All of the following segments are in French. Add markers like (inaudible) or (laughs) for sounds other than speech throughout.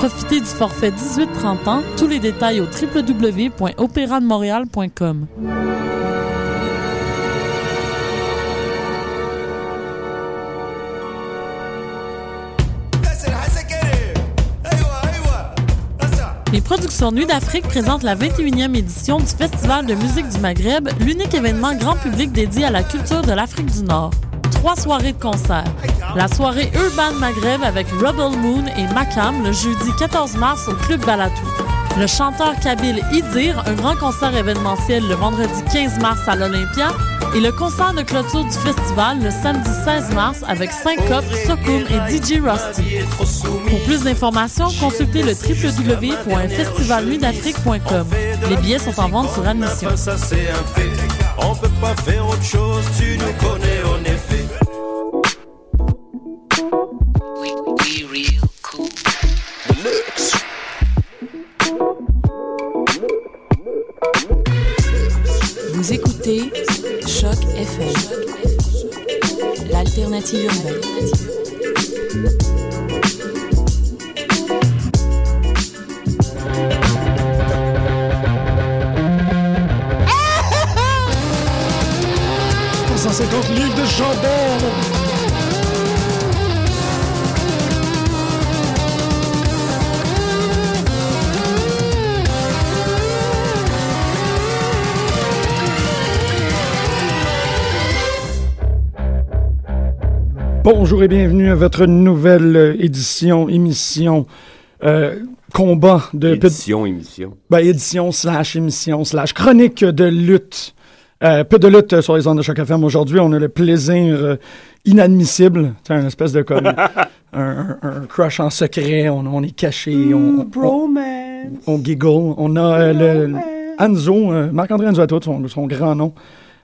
Profitez du forfait 18-30 ans. Tous les détails au www.opérademontréal.com. Les productions Nuit d'Afrique présentent la 21e édition du Festival de musique du Maghreb, l'unique événement grand public dédié à la culture de l'Afrique du Nord. Trois soirées de concert. La soirée Urban Maghreb avec Rebel Moon et Makam le jeudi 14 mars au Club Balatou. Le chanteur kabyle Idir, un grand concert événementiel le vendredi 15 mars à l'Olympia, et le concert de clôture du festival le samedi 16 mars avec Syncope, Sokoum et DJ Rusty. Pour plus d'informations, consultez le www.festivalnuitdafrique.com. Les billets sont en vente sur admission. On peut pas faire autre chose, tu nous connais en effet. Vous écoutez Choc FM, l'alternative urbaine. Bonjour et bienvenue à votre nouvelle édition, émission, euh, combat de... Édition, émission. Ben, édition slash émission slash chronique de lutte. Euh, peu de lutte sur les ondes de Choc FM. Aujourd'hui, on a le plaisir euh, inadmissible. C'est un espèce de comme (laughs) un, un- un crush en secret. On, on est caché. on, on, on giggle. On a euh, le Anzo, euh, Marc-André Anzo à tout, son, son grand nom.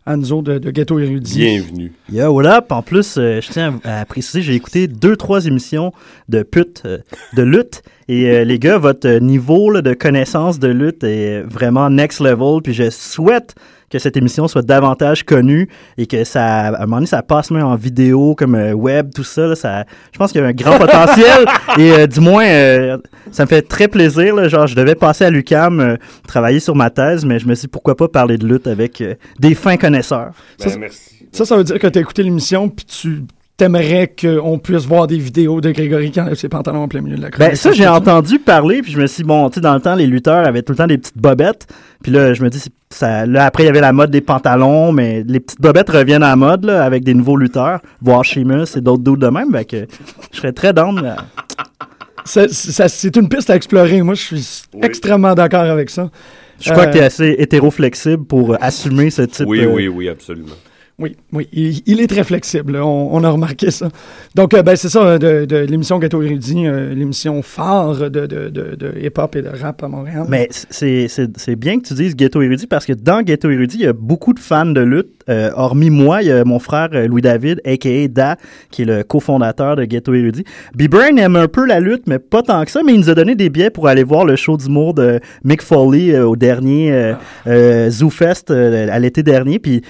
Anzo de, de Ghetto Érudit. Bienvenue. Yo, what up? En plus, euh, je tiens à, à préciser, j'ai écouté deux, trois émissions de pute, euh, de lutte. Et euh, les gars, votre niveau là, de connaissance de lutte est vraiment next level. Puis je souhaite que cette émission soit davantage connue et que ça, à un moment donné, ça passe même en vidéo, comme euh, web, tout ça, là, ça. Je pense qu'il y a un grand (laughs) potentiel. Et euh, du moins, euh, ça me fait très plaisir. Là, genre, je devais passer à l'UCAM, euh, travailler sur ma thèse, mais je me suis dit, pourquoi pas parler de lutte avec euh, des fins connaisseurs. Ben, Ça, merci. Ça, ça veut dire que tu as écouté l'émission puis tu t'aimerais qu'on puisse voir des vidéos de Grégory qui enlève ses pantalons en plein milieu de la chronique. Ben, ça, j'ai entendu parler, puis je me suis dit, bon, tu sais, dans le temps, les lutteurs avaient tout le temps des petites bobettes. Puis là, je me dis, ça, là, après, il y avait la mode des pantalons, mais les petites bobettes reviennent à la mode, là, avec des nouveaux lutteurs, voire Sheamus et d'autres dudes de même. Fait que je serais très down. là. Ça- ça- C'est une piste à explorer. Moi, je suis Oui. extrêmement d'accord avec ça. Je crois Euh, que tu es assez hétéro-flexible pour euh, assumer ce type Oui, euh, oui, oui, absolument. Oui, oui, il, est très flexible. On, a remarqué ça. Donc, euh, ben, c'est ça, euh, de, de l'émission Ghetto Érudit, euh, l'émission phare de, de, de, hip-hop et de rap à Montréal. Mais c'est bien que tu dises Ghetto Érudit parce que dans Ghetto Érudit, il y a beaucoup de fans de lutte. Euh, hormis moi, il y a mon frère euh, Louis-David, a.k.a. Da, qui est le cofondateur de Ghetto Érudit. B-Brain aime un peu la lutte, mais pas tant que ça, mais il nous a donné des billets pour aller voir le show d'humour de Mick Foley euh, au dernier euh, euh, Zoo Fest à l'été dernier. Puis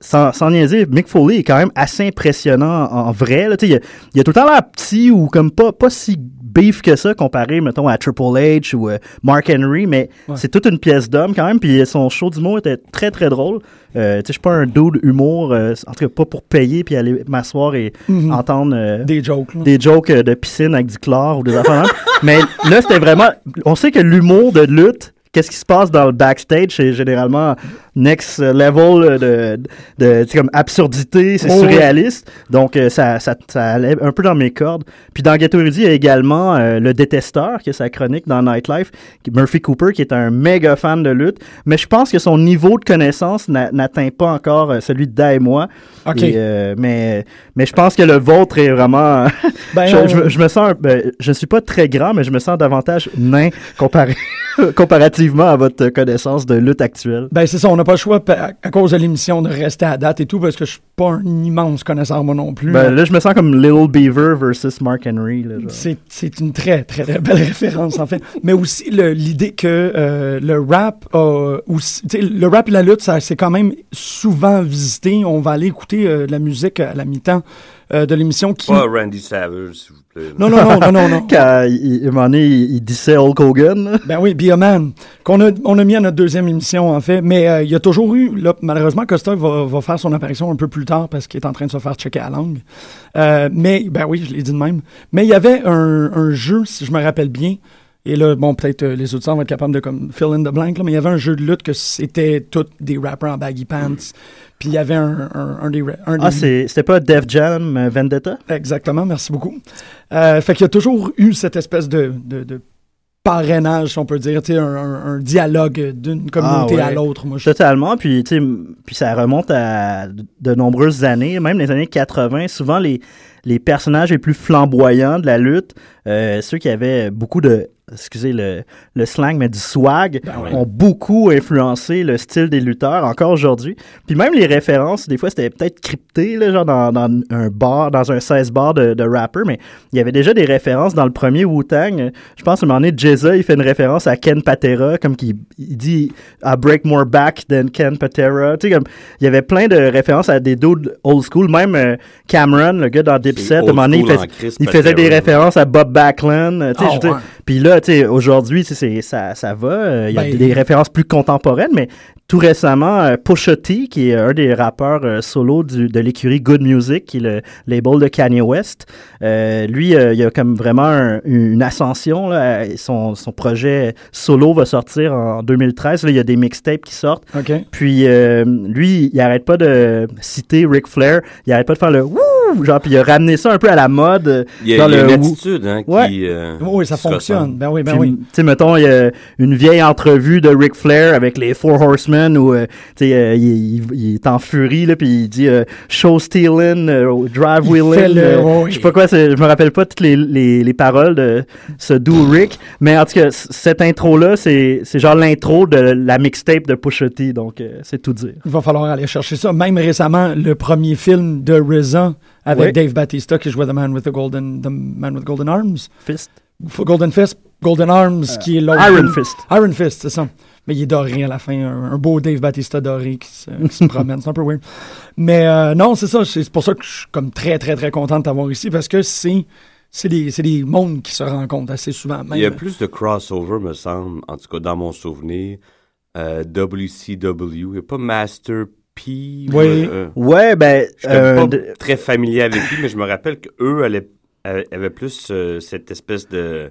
sans, sans niaiser, Mick Foley est quand même assez impressionnant en, en vrai. Là. Tu sais, Il, a, il a tout le temps l'air petit ou comme pas, pas si beef que ça comparé, mettons, à Triple H ou euh, Mark Henry, mais Ouais. c'est toute une pièce d'homme quand même. Puis son show d'humour était très très drôle. Euh, tu sais, je suis pas un dude humour, euh, en tout cas pas pour payer puis aller m'asseoir et Mhm. entendre euh, Des jokes. là. des jokes de piscine avec du chlore ou des affaires. (laughs) Mais là, c'était vraiment. On sait que l'humour de lutte, qu'est-ce qui se passe dans le backstage, c'est généralement next level de, de, tu sais, comme absurdité, c'est Oh, oui. surréaliste. Donc, euh, ça, ça, ça allait un peu dans mes cordes. Puis dans Ghetto Érudit, il y a également euh, Le Détesteur, qui est sa chronique dans Nightlife, Murphy Cooper, qui est un méga fan de lutte. Mais je pense que son niveau de connaissance n'a- n'atteint pas encore euh, celui de Da et moi. OK. Et, euh, mais, mais je pense que le vôtre est vraiment... (laughs) Ben, je, on- je me- je me sens... ben, je suis pas très grand, mais je me sens davantage nain comparé, (laughs) comparativement à votre connaissance de lutte actuelle. Ben, c'est ça, on pas le choix, à, cause de l'émission, de rester à date et tout, parce que je suis pas un immense connaisseur, moi non plus. Ben, là, je me sens comme Little Beaver versus Mark Henry. C'est, une très, très, très belle (laughs) référence, en fait. Mais aussi l'idée que euh, le rap a aussi, le rap et la lutte, ça, c'est quand même souvent visité. On va aller écouter euh, de la musique à la mi-temps euh, de l'émission qui... Pas Randy Savage, s'il vous plaît. Non, non, non, non, non, non. (laughs) Quand il, il, à un moment donné, il, il dissait Hulk Hogan. Ben oui, Be a Man, qu'on a, on a mis à notre deuxième émission, en fait. Mais euh, il y a toujours eu, là, malheureusement, Costa va, va faire son apparition un peu plus tard parce qu'il est en train de se faire checker la langue. Euh, mais, ben oui, je l'ai dit de même. Mais il y avait un, un jeu, si je me rappelle bien. Et là, bon, peut-être euh, les auditeurs vont être capables de comme fill in the blank, là, mais il y avait un jeu de lutte que c'était tous des rappers en baggy pants. Puis il y avait un, un, un des, un Ah, des- c'était pas Def Jam euh, Vendetta? Exactement, merci beaucoup. Euh, fait qu'il y a toujours eu cette espèce de, de, de parrainage, si on peut dire, tu sais, un, un- dialogue d'une communauté Ah, ouais. à l'autre. Moi, je Totalement, puis, tu sais, m- puis ça remonte à de- de nombreuses années, même les années 80. Souvent, les, les personnages les plus flamboyants de la lutte, euh, ceux qui avaient beaucoup de, excusez le, le slang, mais du swag, Ben oui. ont beaucoup influencé le style des lutteurs, encore aujourd'hui. Puis même les références, des fois, c'était peut-être crypté, là, genre dans, dans un bar, dans un 16 bar de, de rapper, mais il y avait déjà des références dans le premier Wu-Tang. Je pense à un moment donné, Jeza, il fait une référence à Ken Patera, comme qu'il il dit « I break more back than Ken Patera ». Tu sais, comme, il y avait plein de références à des dudes old school. Même euh, Cameron, le gars dans Dipset, à un moment donné, il, faisait des références à Bob Backlund. tu sais, Ah, ouais. Puis là, tu sais, aujourd'hui, c'est- ça, ça va. euh, Il y a Ben, des, des références plus contemporaines, mais tout récemment, euh, Pusha T, qui est un des rappeurs euh, solo du- de l'écurie Good Music, qui est le label de Kanye West, euh, lui, euh, il a comme vraiment un- une ascension. Là, son, son projet solo va sortir en 2013. Là, il y a des mixtapes qui sortent. Puis lui, il arrête pas de citer Ric Flair. Il arrête pas de faire le wouh, genre puis il a ramené ça un peu à la mode. Il y a, dans il y a le une attitude hein, Ouais. qui. euh, Oui, ça fonctionne. Ben oui, ben puis, oui. Tu sais, mettons, il y a une vieille entrevue de Ric Flair avec les Four Horsemen où, euh, tu sais, euh, il, il- il est en furie, là, puis il dit euh, show stealing, euh, drive wheeling. euh. Je sais pas quoi, je me rappelle pas toutes les, les, les paroles de ce doux Rick, mais en tout cas, cette intro-là, c'est c'est genre l'intro de la mixtape de Pusha T, donc euh, c'est tout dire. Il va falloir aller chercher ça. Même récemment, le premier film de RZA avec Oui. Dave Batista qui jouait The Man with the Golden, the Man with Golden Arms. Fist. F- Golden Fist, Golden Arms, qui est l'autre. Euh, Iron Fist. Iron Fist, c'est ça. Mais il est doré à la fin, un, un beau Dave Batista doré qui se, qui se (laughs) promène. C'est un peu weird. Mais euh, non, c'est ça. C'est pour ça que je suis comme très, très, très content de t'avoir ici parce que c'est. C'est des, des mondes qui se rencontrent assez souvent. Même, Il y a plus de crossover, me semble, en tout cas dans mon souvenir. Euh, WCW, il n'y a pas Master P. Oui. euh, Ouais, ben, Je suis euh, pas de- très familier avec lui, mais je me rappelle qu'eux allaient- avaient plus euh, cette espèce de,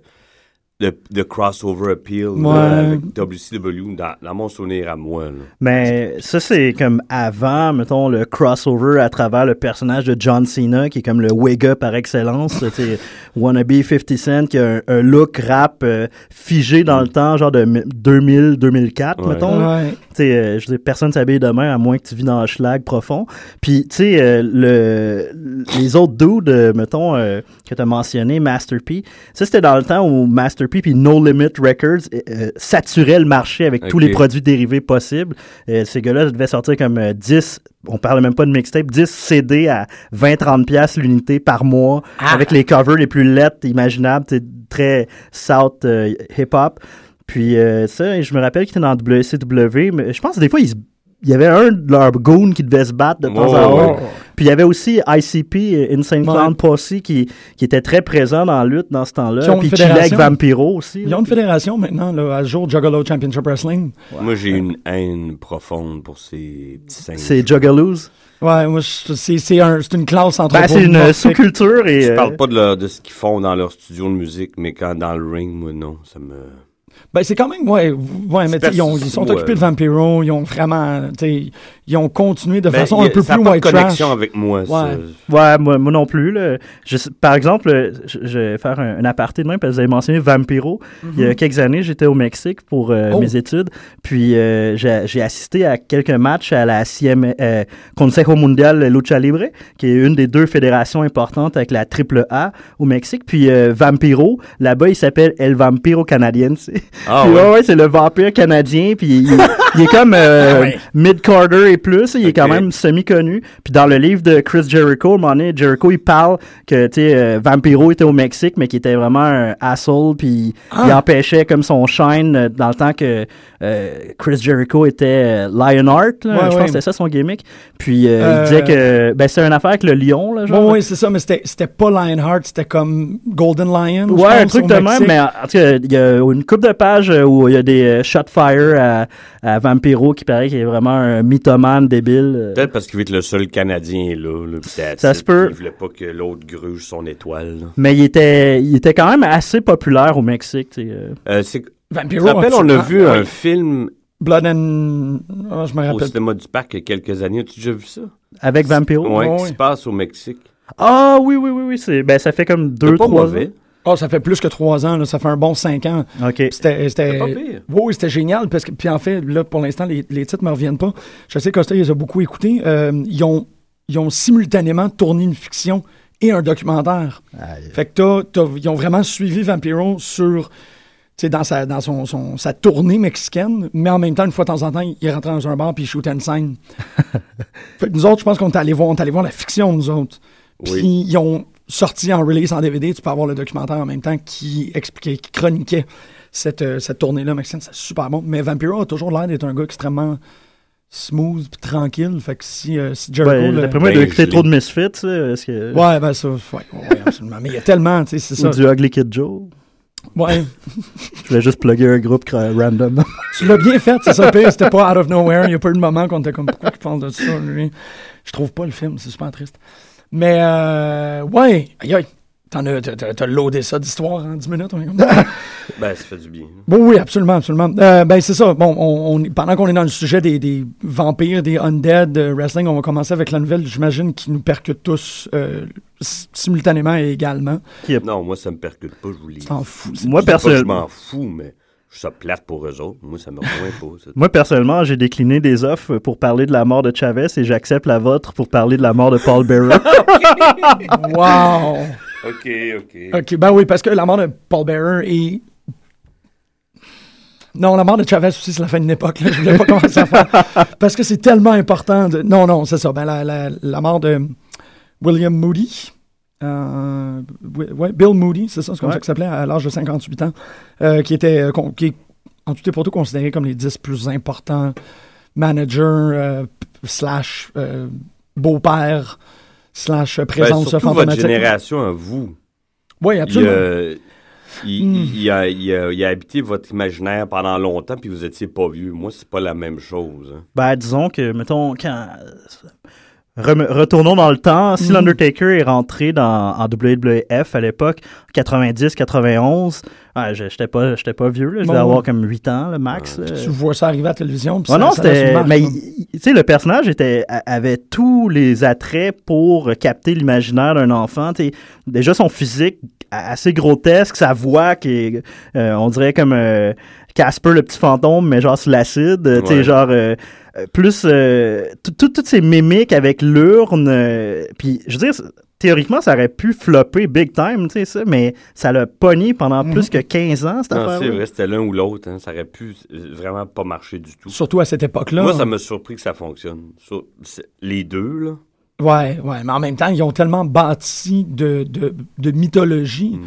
de, de crossover appeal là, Ouais. avec WCW dans, dans mon souvenir à moi. là. Mais ça, c'est comme avant, mettons, le crossover à travers le personnage de John Cena, qui est comme le wigga par excellence. sais, (laughs) Wannabe 50 Cent, qui a un, un look rap euh, figé dans le temps, genre de 2000-2004, Ouais. mettons. là. Ouais. Euh, je veux dire, personne s'habille demain à moins que tu vis dans un schlag profond. Puis, tu sais, euh, le, les autres dudes, euh, mettons, euh, que tu as mentionné, Master P, ça, c'était dans le temps où Master P puis No Limit Records euh, euh, saturaient le marché avec tous les produits dérivés possibles. Euh, ces gars-là devaient sortir comme euh, 10, on parle même pas de mixtape, 10 CD à 20-30 pièces l'unité par mois, avec les covers les plus lettres imaginables, très South euh, hip-hop. Puis ça, je me rappelle qu'il était dans WCW, mais je pense que des fois, il y avait un de leurs goons qui devait se battre de temps Oh, à ouais. Puis il y avait aussi ICP, euh, Insane Ouais. Clown Posse, qui, qui était très présent dans la lutte dans ce temps-là. Puis fédération. Vampiro aussi. Ils là. ont une fédération maintenant, là, à ce jour, Juggalo Championship Wrestling. Moi, j'ai une haine profonde pour ces petits singes. C'est Juggalos? Ouais, moi, je- c'est c'est un- c'est une classe entre Ben, c'est une sous-culture et... Je euh, parle pas de, leur- de ce qu'ils font dans leur studio de musique, mais quand dans le ring, moi, non, ça me... Ben, c'est quand même, ouais, ouais mais tu sais, ils, ont- ils sont Ouais. occupés de Vampiro, ils ont vraiment, tu sais, ils ont continué de Ben, façon un a- peu ça plus pas de white trash. connexion avec moi. Ouais. Ouais, moi, moi non plus. Là. Je par exemple, je, je vais faire un, un aparté de même parce que vous avez mentionné Vampiro. Il y a quelques années, j'étais au Mexique pour euh, Oh. mes études. Puis euh, j'ai assisté à quelques matchs à la CM, euh, Consejo Mundial Lucha Libre, qui est une des deux fédérations importantes avec la triple A au Mexique. Puis euh, Vampiro, là-bas, il s'appelle El Vampiro Canadiense. Ah Puis, ouais. c'est le vampire canadien. Puis il, il est comme euh, mid-carter plus. Il est quand même semi-connu. Puis dans le livre de Chris Jericho, à un moment donné, Jericho, il parle que, tu sais, euh, Vampiro était au Mexique, mais qu'il était vraiment un asshole. Puis il empêchait comme son shine euh, dans le temps que euh, Chris Jericho était Lionheart. là. Ouais, je pense ouais. que c'était ça son gimmick. Puis euh, Euh, il disait que ben, c'était une affaire avec le lion. Là, genre. Bon, oui, c'est ça, mais c'était pas Lionheart, c'était comme Golden Lion. Ouais, un truc de même, mais en tout cas, il y a une coupe de pages où il y a des shot fire à, à Vampiro qui paraît qu'il est vraiment un mythomane débile. euh. Peut-être parce qu'il veut être le seul Canadien là. là, Ça se peut. Il voulait pas que l'autre gruge son étoile. là. Mais il était, il était quand même assez populaire au Mexique. tu sais, euh. Euh, c'est- tu Vampiro. te rappelles, on a vu Ah, un oui. film Blood and. Ah, je me au rappelle. cinéma du parc il y a quelques années. As-tu déjà vu ça? Avec Vampiro? Ouais, Ouais, qui ouais. se passe au Mexique. Ah oui, oui, oui, oui. C'est, ben, ça fait comme deux, pas trois mauvais. Ah, ça fait plus que trois ans, là, ça fait un bon cinq ans. OK. C'était. pas pire. Oui, c'était génial. Parce que, puis en fait, là, pour l'instant, les, les titres ne me reviennent pas. Je sais qu'Osta, ils les a beaucoup écoutés. Euh, ils, ont, ils ont simultanément tourné une fiction et un documentaire. Fait que t'as- t'as- ils ont vraiment suivi Vampiro sur. tu sais, dans, sa, dans son, son- sa tournée mexicaine, mais en même temps, une fois de temps en temps, il rentrait dans un bar puis il shootait une scène. (laughs) fait que nous autres, je pense qu'on est allés voir, on est allés voir la fiction, nous autres. Puis Oui. ils ont sorti en release en DVD, tu peux avoir le documentaire en même temps qui expliquait, qui chroniquait cette, euh, cette tournée-là mexicaine. C'est super bon. Mais Vampiro a toujours l'air d'être un gars extrêmement smooth puis tranquille. Fait que si, euh, si Jericho... Ben, le- D'après moi, il Ben, a écouté je trop de Misfits. parce que... Ouais, ben ça, ouais, ouais, ouais, absolument. Mais il y a tellement, tu sais, c'est Ou ça. du Ugly Kid Joe. Ouais. (laughs) Je voulais juste plugger un groupe random. (laughs) Tu l'as bien fait, c'est ça pire. C'était pas out of nowhere. Il y a pas eu de moment qu'on était comme, pourquoi il parle de ça, lui? Je trouve pas le film, c'est super triste. Mais, euh, ouais, aïe aïe. T'en as, t'as, loadé ça d'histoire en 10 minutes. on (laughs) Ben, ça fait du bien. bon, oui, absolument, absolument. Euh, ben, c'est ça. Bon, on, on- pendant qu'on est dans le sujet des, des vampires, des undead euh, wrestling, on va commencer avec la nouvelle, j'imagine, qui nous percute tous euh, simultanément et également. Non, moi, ça me percute pas, je vous l'ai Moi, que je personnellement. m'en fous, mais ça plate pour eux autres. Moi, ça me rejoint pas. ça. Moi, personnellement, j'ai décliné des offres pour parler de la mort de Chavez et j'accepte la vôtre pour parler de la mort de Paul Bearer. (laughs) Wow! OK, OK. OK, ben oui, parce que la mort de Paul Bearer est... Non, la mort de Chavez aussi, c'est la fin d'une époque. Là. Je voulais pas (laughs) commencer à faire... Parce que c'est tellement important. De... Non, non, c'est ça. Ben, la, la, la mort de William Moody. Euh, ouais, Bill Moody, c'est ça, c'est comme Ouais. ça qu'il s'appelait, à l'âge de 58 ans, euh, qui était, euh, con- qui est en tout et pour tout considéré comme les 10 plus importants managers euh, slash euh, beau-père slash euh, Ben, présence surtout votre génération à vous. Oui, absolument. il, Hmm. il a, il a- il a habité votre imaginaire pendant longtemps, puis vous étiez pas vieux. Moi, c'est pas la même chose. hein. Ben, disons que, mettons, quand. Retournons dans le temps. Si Mhm. l'Undertaker est rentré dans, en WWF à l'époque, 90-91, ouais, je- j'étais pas, j'étais pas vieux, là, je devais Bon. avoir comme 8 ans, le max. euh. Tu vois ça arriver à la télévision. puis Ouais, ça- non, c'était. Mais tu sais, le personnage était, avait tous les attraits pour capter l'imaginaire d'un enfant. Déjà son physique assez grotesque, sa voix qui est, euh, on dirait comme euh, Casper le petit fantôme, mais genre sur l'acide. euh, Tu sais, genre euh, euh, plus euh, tout- tout- toutes ces mimiques avec l'urne. euh, Puis, je veux dire. Théoriquement, ça aurait pu flopper big time, tu sais, ça, mais ça l'a pogné pendant Mhm. plus que 15 ans, cette Non, affaire c'est vrai, c'était l'un ou l'autre. hein. Ça aurait pu vraiment pas marcher du tout. Surtout à cette époque-là. Moi, ça m'a surpris que ça fonctionne. Sur- les deux, là. Ouais, ouais, mais en même temps, ils ont tellement bâti de, de, de mythologie.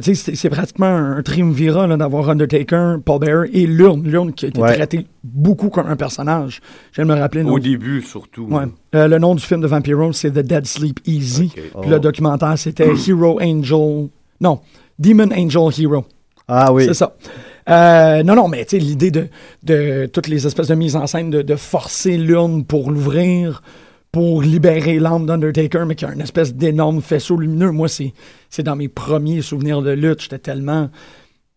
Sais, c'est, pratiquement un, triumvirat là, d'avoir Undertaker, Paul Bearer et Lurne. Lurne qui a été Ouais. traité beaucoup comme un personnage. De me rappeler. Au début, surtout. Ouais. Euh, le nom du film de Vampiro, c'est The Dead Sleep Easy. Ok. Puis le documentaire, c'était (clears throat) Hero Angel. Non, Demon Angel Hero. Ah oui. C'est ça. Euh, non, non, mais tu sais, l'idée de, de toutes les espèces de mises en scène, de, de forcer l'urne pour l'ouvrir, pour libérer l'âme d'Undertaker, mais qui a une espèce d'énorme faisceau lumineux. Moi, c'est, dans mes premiers souvenirs de lutte. J'étais tellement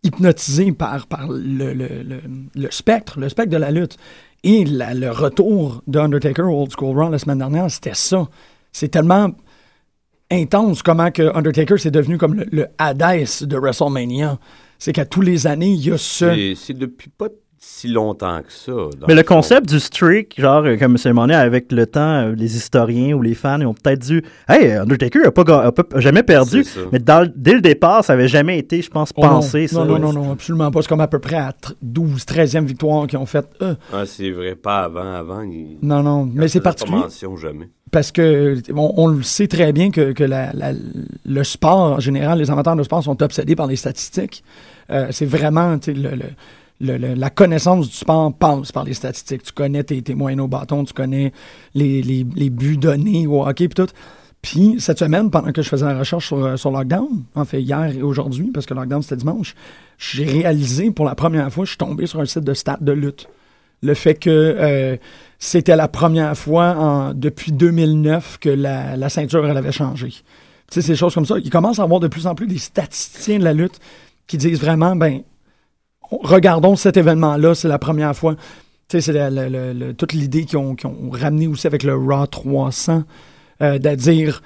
hypnotisé par, par le, le, le, le spectre, le spectre de la lutte. Et la- le retour de Undertaker au Old School Raw la semaine dernière, c'était ça. C'est tellement intense comment que Undertaker c'est devenu comme le, Hades de WrestleMania. C'est qu'à tous les années, il y a ce... C'est depuis pas si longtemps que ça. Mais le concept du streak, genre, euh, comme c'est donné avec le temps, euh, les historiens ou les fans ils ont peut-être dit Hey, Undertaker a, pas, a pas- a jamais perdu. Mais dans, dès le départ, ça avait jamais été, je pense, Oh non. pensé. ça. non, non, non, non, absolument pas. C'est comme à peu près à tr- 12, 13e victoire qu'ils ont fait. Euh, Ah, c'est vrai, pas avant. Avant, il... non, non, mais c'est pas particulier. mention jamais. parce que on, on le sait très bien que, que la- la- le sport en général, les amateurs de sport sont obsédés par les statistiques. Euh, c'est vraiment tu sais, le, le- la connaissance du sport passe par les statistiques. Tu connais tes, moyennes au bâton, tu connais les, les- buts donnés au hockey puis tout. Puis cette semaine, pendant que je faisais la recherche sur, euh, sur Lockdown, en fait hier et aujourd'hui, parce que Lockdown c'était dimanche, j'ai réalisé pour la première fois, je suis tombé sur un site de stats de lutte le fait que euh, c'était la première fois depuis 2009 que la, la ceinture elle avait changé. Tu sais, ces choses comme ça. Il commence à avoir de plus en plus des statisticiens de la lutte qui disent vraiment, ben, regardons cet événement-là, c'est la première fois. Tu sais, c'est toute l'idée qu'ils ont, qu'ils ont ramené aussi avec le Raw 300, euh, dire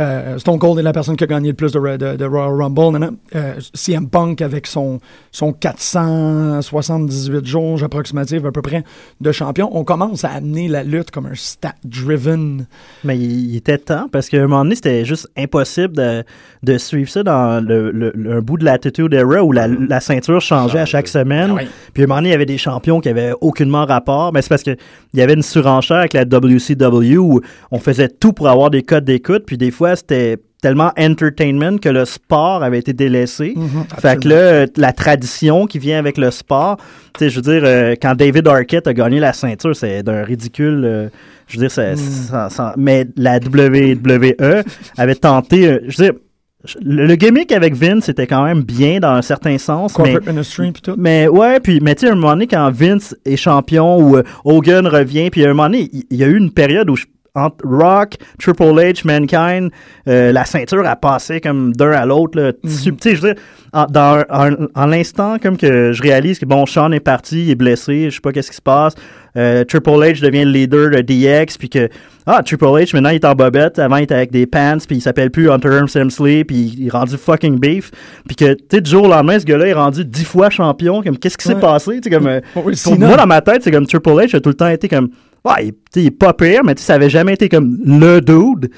euh, Stone Cold est la personne qui a gagné le plus de, de, de Royal Rumble. Euh, CM Punk avec son, son 478 jours approximatifs à peu près de champion. On commence à amener la lutte comme un stat-driven. Mais il, il était temps parce qu'à un moment donné, c'était juste impossible de, de suivre ça dans le, le- le- un bout de l'attitude era où la, la ceinture changeait à chaque semaine. Ah oui. Puis à un moment donné, il y avait des champions qui avaient aucunement rapport. Mais c'est parce que il y avait une surenchère avec la WCW où on faisait tout pour avoir des codes d'écoute. Puis des fois, c'était tellement entertainment que le sport avait été délaissé. Fait que là, euh, la tradition qui vient avec le sport, tu sais, je veux dire, euh, quand David Arquette a gagné la ceinture, c'est d'un ridicule. euh, je veux dire, ça- ça- mais la WWE avait tenté, euh, je veux dire, le, le gimmick avec Vince était quand même bien dans un certain sens, mais Corporate Ministry puis tout. mais ouais, puis mais tu sais, à un moment donné, quand Vince est champion ou Hogan revient, puis à un moment donné, il il y, a eu une période où je- entre Rock, Triple H, Mankind, euh, la ceinture a passé comme d'un à l'autre. je veux dire, en, dans, un- en, en l'instant, comme que je réalise que bon, Sean est parti, il est blessé, je sais pas qu'est-ce qui se passe. Euh, Triple H devient le leader de DX, puis que ah Triple H maintenant il est en bobette, avant il était avec des pants, puis il s'appelle plus Hunter Hearst Helmsley, puis il est rendu fucking beef, puis que tu sais du jour au lendemain ce gars-là est rendu dix fois champion, comme qu'est-ce qui s'est Ouais. passé, tu comme euh, Oui, pour moi dans ma tête c'est comme Triple H a tout le temps été comme ouais, il, il est pas pire, mais ça avait jamais été comme le dude.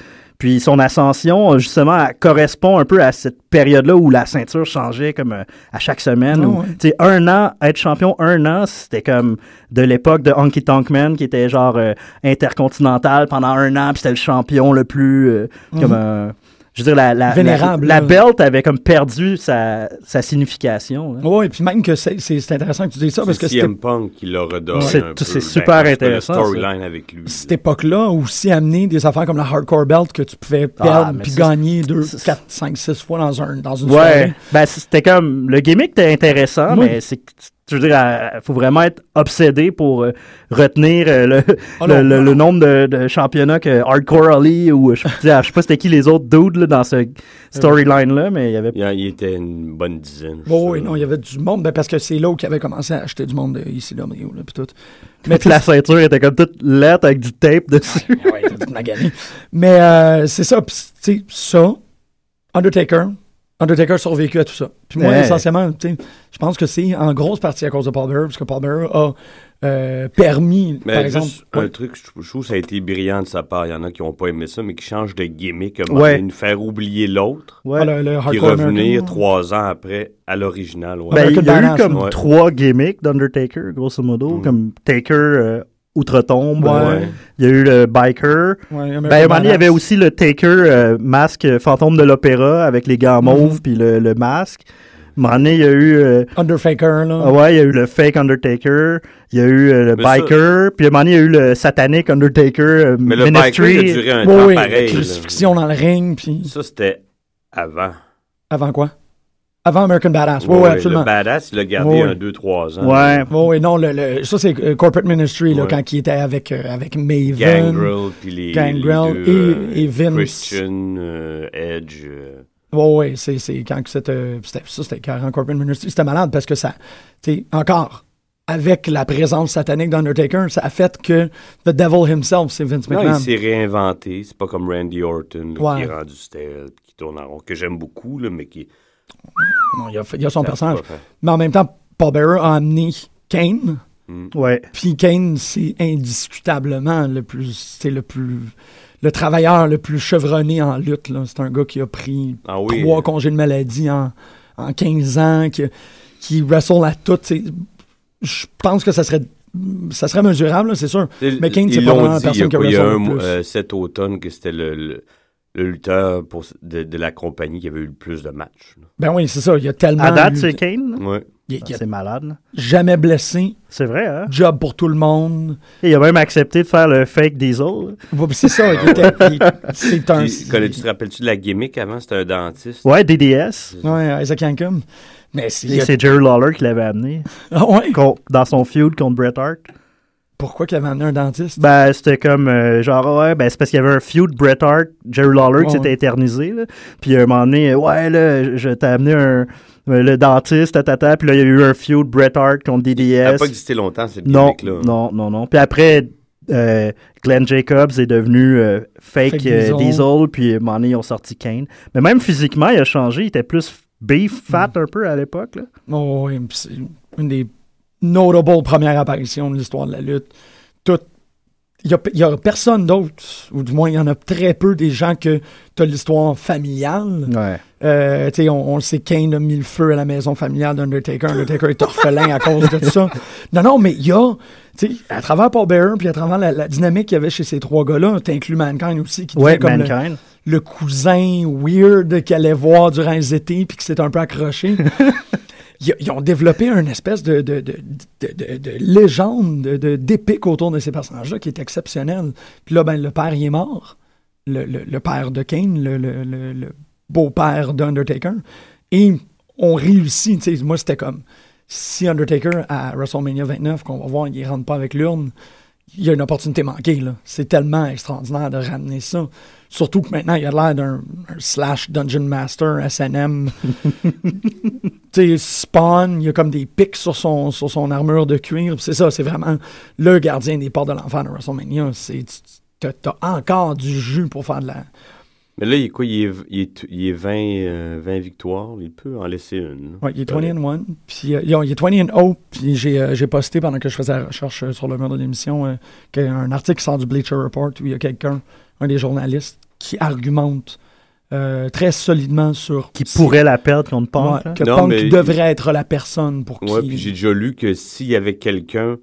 Puis son ascension, justement, correspond un peu à cette période-là où la ceinture changeait comme euh, à chaque semaine. Ouais. sais, un an, être champion un an, c'était comme de l'époque de Honky Tonk Man qui était genre euh, intercontinental pendant un an, puis c'était le champion le plus euh, comme euh, je veux dire la la. Vénérable, la, belt avait comme perdu sa, sa signification. là. Oui, puis même que c'est c'est- c'est intéressant que tu dises ça parce que CM Punk qui l'a redonné C'est- un tout- peu. c'est super intéressant, storyline avec lui. cette époque-là aussi amener des affaires comme la hardcore belt que tu pouvais Ah, perdre mais puis gagner 2, c'est- 4, 5, 6 fois dans, un, dans une Ouais, soirée. ben c'était comme le gimmick était intéressant, Oui. mais c'est que, je veux dire, il faut vraiment être obsédé pour euh, retenir euh, le, Oh le, non, le- non, le non. nombre de, de championnats que Hardcore Ali ou euh, je, je sais pas c'était qui les autres dudes là, dans ce storyline là, mais il y avait Il, était une bonne dizaine. suis oui, non, il y avait du monde, ben, parce que c'est là où ils avaient commencé à acheter du monde de ICW, là, puis tout. mais (laughs) la ceinture était comme toute lettre avec du tape dessus. ouais. Mais euh, c'est ça, pis, tu sais, ça, Undertaker, Undertaker a survécu à tout ça. Puis moi, Ouais. essentiellement, tu sais, je pense que c'est en grosse partie à cause de Paul Bearer, parce que Paul Bearer a euh, permis, Mais par exemple... un Ouais. truc, je, je trouve que ça a été brillant de sa part. Il y en a qui n'ont pas aimé ça, mais qui changent de gimmick, à Ouais. nous faire oublier l'autre, Ouais. Ah, le, le puis hardcore revenir American. trois ans après à l'original. ouais. Ben, il y a eu comme trois gimmicks d'Undertaker, grosso modo, Mm. comme Taker euh, outre-tombe. Ouais. euh, Il y a eu le Biker. Ouais, Ben, il y avait aussi le Taker euh, masque euh, fantôme de l'opéra avec les gants mauves puis le, le masque. Il y a eu euh, Underfaker, là. ah ouais, il y a eu le fake Undertaker, il y a eu euh, le Mais ça- Biker, puis à un moment donné, il y a eu le satanic Undertaker euh, Mais le Ministry. biker, il a duré un temps la pareil. là. crucifixion dans le ring, puis... Ça, c'était avant. Avant quoi? Avant American Badass. Oui, oui, Le badass, il l'a gardé Ouais. un, deux, trois ans. Ouais. Oui, oui, non, le, le- ça c'est euh, Corporate Ministry, là, quand il était avec, euh, avec Maven. Gangrel, puis les, Gangrel les deux, et- euh, et Vince. Christian, euh, Edge. Ouais, ouais, c'est, c'est quand c'était, ça, c'était Karen Corbin Ministry, c'était malade parce que ça, tu sais, encore, avec la présence satanique d'Undertaker, ça a fait que The Devil himself, c'est Vince Non, McMahon. il s'est réinventé. C'est pas comme Randy Orton, là, Ouais. qui est rendu style, qui tourne en rond, que j'aime beaucoup, là, mais qui. Non, il, a, il a son personnage. Mais en même temps, Paul Bearer a amené Kane. Ouais. Puis Kane, c'est indiscutablement le plus, c'est le plus, le travailleur le plus chevronné en lutte. là. C'est un gars qui a pris Ah oui. trois congés de maladie en, en 15 ans, qui, qui wrestle à tout. Je pense que ça serait, ça serait mesurable, c'est sûr. Mais Kane, c'est pas vraiment la personne qui a y a un le plus. euh, cet automne que c'était le, le, le lutteur pour, de, de la compagnie qui avait eu le plus de matchs. là. Ben oui, c'est ça. Il y a tellement. À date, c'est Kane? Ouais. il, il Ah, C'est malade. là. jamais blessé. C'est vrai, hein? Job pour tout le monde. Et il a même accepté de faire le fake diesel. Ouais, C'est ça. il était- il- c'est un. Puis, connais- tu te rappelles-tu de la gimmick avant? C'était un dentiste. Ouais, DDS. Ouais, Isaac Yankum. Mais c'est. a- c'est Jerry Lawler qui l'avait amené Ah ouais? con- dans son feud contre Bret Hart. Pourquoi qu'il avait amené un dentiste? Ben, c'était comme euh, genre, ouais, ben, c'est parce qu'il y avait un feud Bret Hart, Jerry Lawler qui Ouais. s'était éternisé. Là. Puis à un moment donné, euh, ouais, là, je, je t'ai amené un, euh, le dentiste, tatata. Puis là, il y a eu un feud Bret Hart contre Ça DDS. n'a pas existé longtemps, cette Non, gimmick-là. non, non, non. Puis après, euh, Glenn Jacobs est devenu euh, fake, Fake euh, Diesel. Diesel. puis à un moment donné, ils ont sorti Kane. Mais même physiquement, il a changé. Il était plus beef, fat Mm. un peu à l'époque. là. Oh, oui, une des notable premières apparitions de l'histoire de la lutte. Tout. Il y a, personne d'autre, ou du moins, il y en a très peu des gens que tu as l'histoire familiale. Ouais. Euh, on, on le sait, Kane a mis le feu à la maison familiale d'Undertaker. Undertaker est orphelin à cause de ça. Non, non, mais il y a, à travers Paul Bearer, puis à travers la, la dynamique qu'il y avait chez ces trois gars-là, t'inclus Mankind aussi, qui Ouais, comme le- le cousin weird qu'elle allait voir durant les étés puis qui s'est un peu accroché. (laughs) ils, ont développé une espèce de, de, de, de, de- de légende, de- de- d'épique autour de ces personnages-là qui est exceptionnel. Puis là, ben, le père, il est mort. Le, le- père de Kane, le, le- beau-père d'Undertaker. Et on réussit. Moi, c'était comme si Undertaker à WrestleMania 29, qu'on va voir, il ne rentre pas avec l'urne, il y a une opportunité manquée. là. C'est tellement extraordinaire de ramener ça. Surtout que maintenant, il a l'air d'un un slash Dungeon Master, SNM. (laughs) tu sais, Spawn, il y a comme des pics sur son, sur son armure de cuir. C'est ça, c'est vraiment le gardien des portes de l'enfer de WrestleMania. C'est, tu- t'as encore du jus pour faire de la... Mais là, il est quoi? Il est, il est, il est 20, euh, 20 victoires. Il peut en laisser une. Ouais, il est 20 and 1. Puis, euh, il est 20 and 0. Puis j'ai, euh, j'ai posté pendant que je faisais la recherche euh, sur le mur de l'émission euh, qu'il y a un article qui sort du Bleacher Report où il y a quelqu'un, un des journalistes, qui argumente euh, très solidement sur Qui pourrait la perdre contre Punk. Ouais, que Non, Punk mais- devrait être la personne pour Ouais, qui. puis j'ai déjà lu que s'il y avait quelqu'un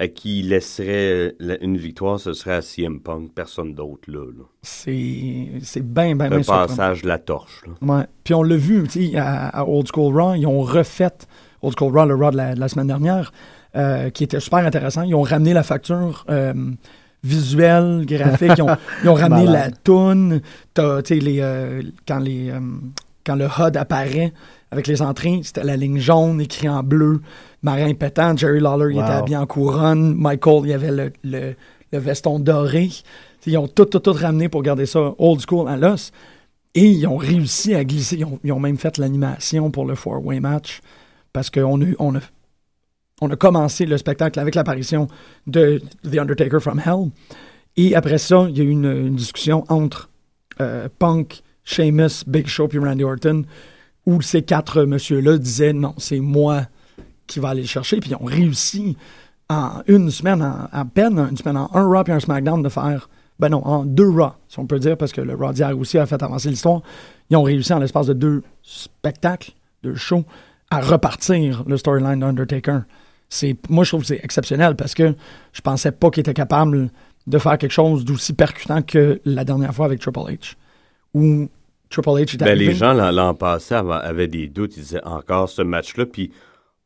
à qui il laisserait euh, la- une victoire, ce serait à CM Punk. Personne d'autre, là. là. C'est, c'est bien, bien, Un bien surprenant. passage de la torche, là. Ouais. Puis on l'a vu, tu sais, à, à Old School Raw, ils ont refait Old School Raw, le Raw de la, de la semaine dernière, euh, qui était super intéressant. Ils ont ramené la facture euh, visuelle, graphique. Ils ont, ils ont (laughs) ramené la toune. T'as, tu sais, les, euh, quand, les, euh, quand le HUD apparaît avec les entrées, c'était la ligne jaune écrit en bleu, marin pétant. Jerry Lawler, il était habillé en couronne. Michael, il avait le, le, le veston doré. Ils ont tout, tout, tout ramené pour garder ça old school à l'os. Et ils ont réussi à glisser. Ils ont, ils ont même fait l'animation pour le four-way match. Parce qu'on a, on a, on a commencé le spectacle avec l'apparition de The Undertaker from Hell. Et après ça, il y a eu une, une discussion entre euh, Punk, Sheamus, Big Show puis Randy Orton, où ces quatre messieurs-là disaient non, c'est moi qui va aller le chercher. Puis ils ont réussi en une semaine, en, à peine, une semaine, en un Raw et un SmackDown de faire. Ben non, en deux Raw, si on peut dire, parce que le Raw d'hier aussi a fait avancer l'histoire. Ils ont réussi en l'espace de deux spectacles, deux shows, à repartir le storyline d'Undertaker. Moi, je trouve que c'est exceptionnel parce que je pensais pas qu'il était capable de faire quelque chose d'aussi percutant que la dernière fois avec Triple H. Où Triple H est Ben, les gens, l'an passé, avaient, des doutes. Ils disaient encore ce match-là, puis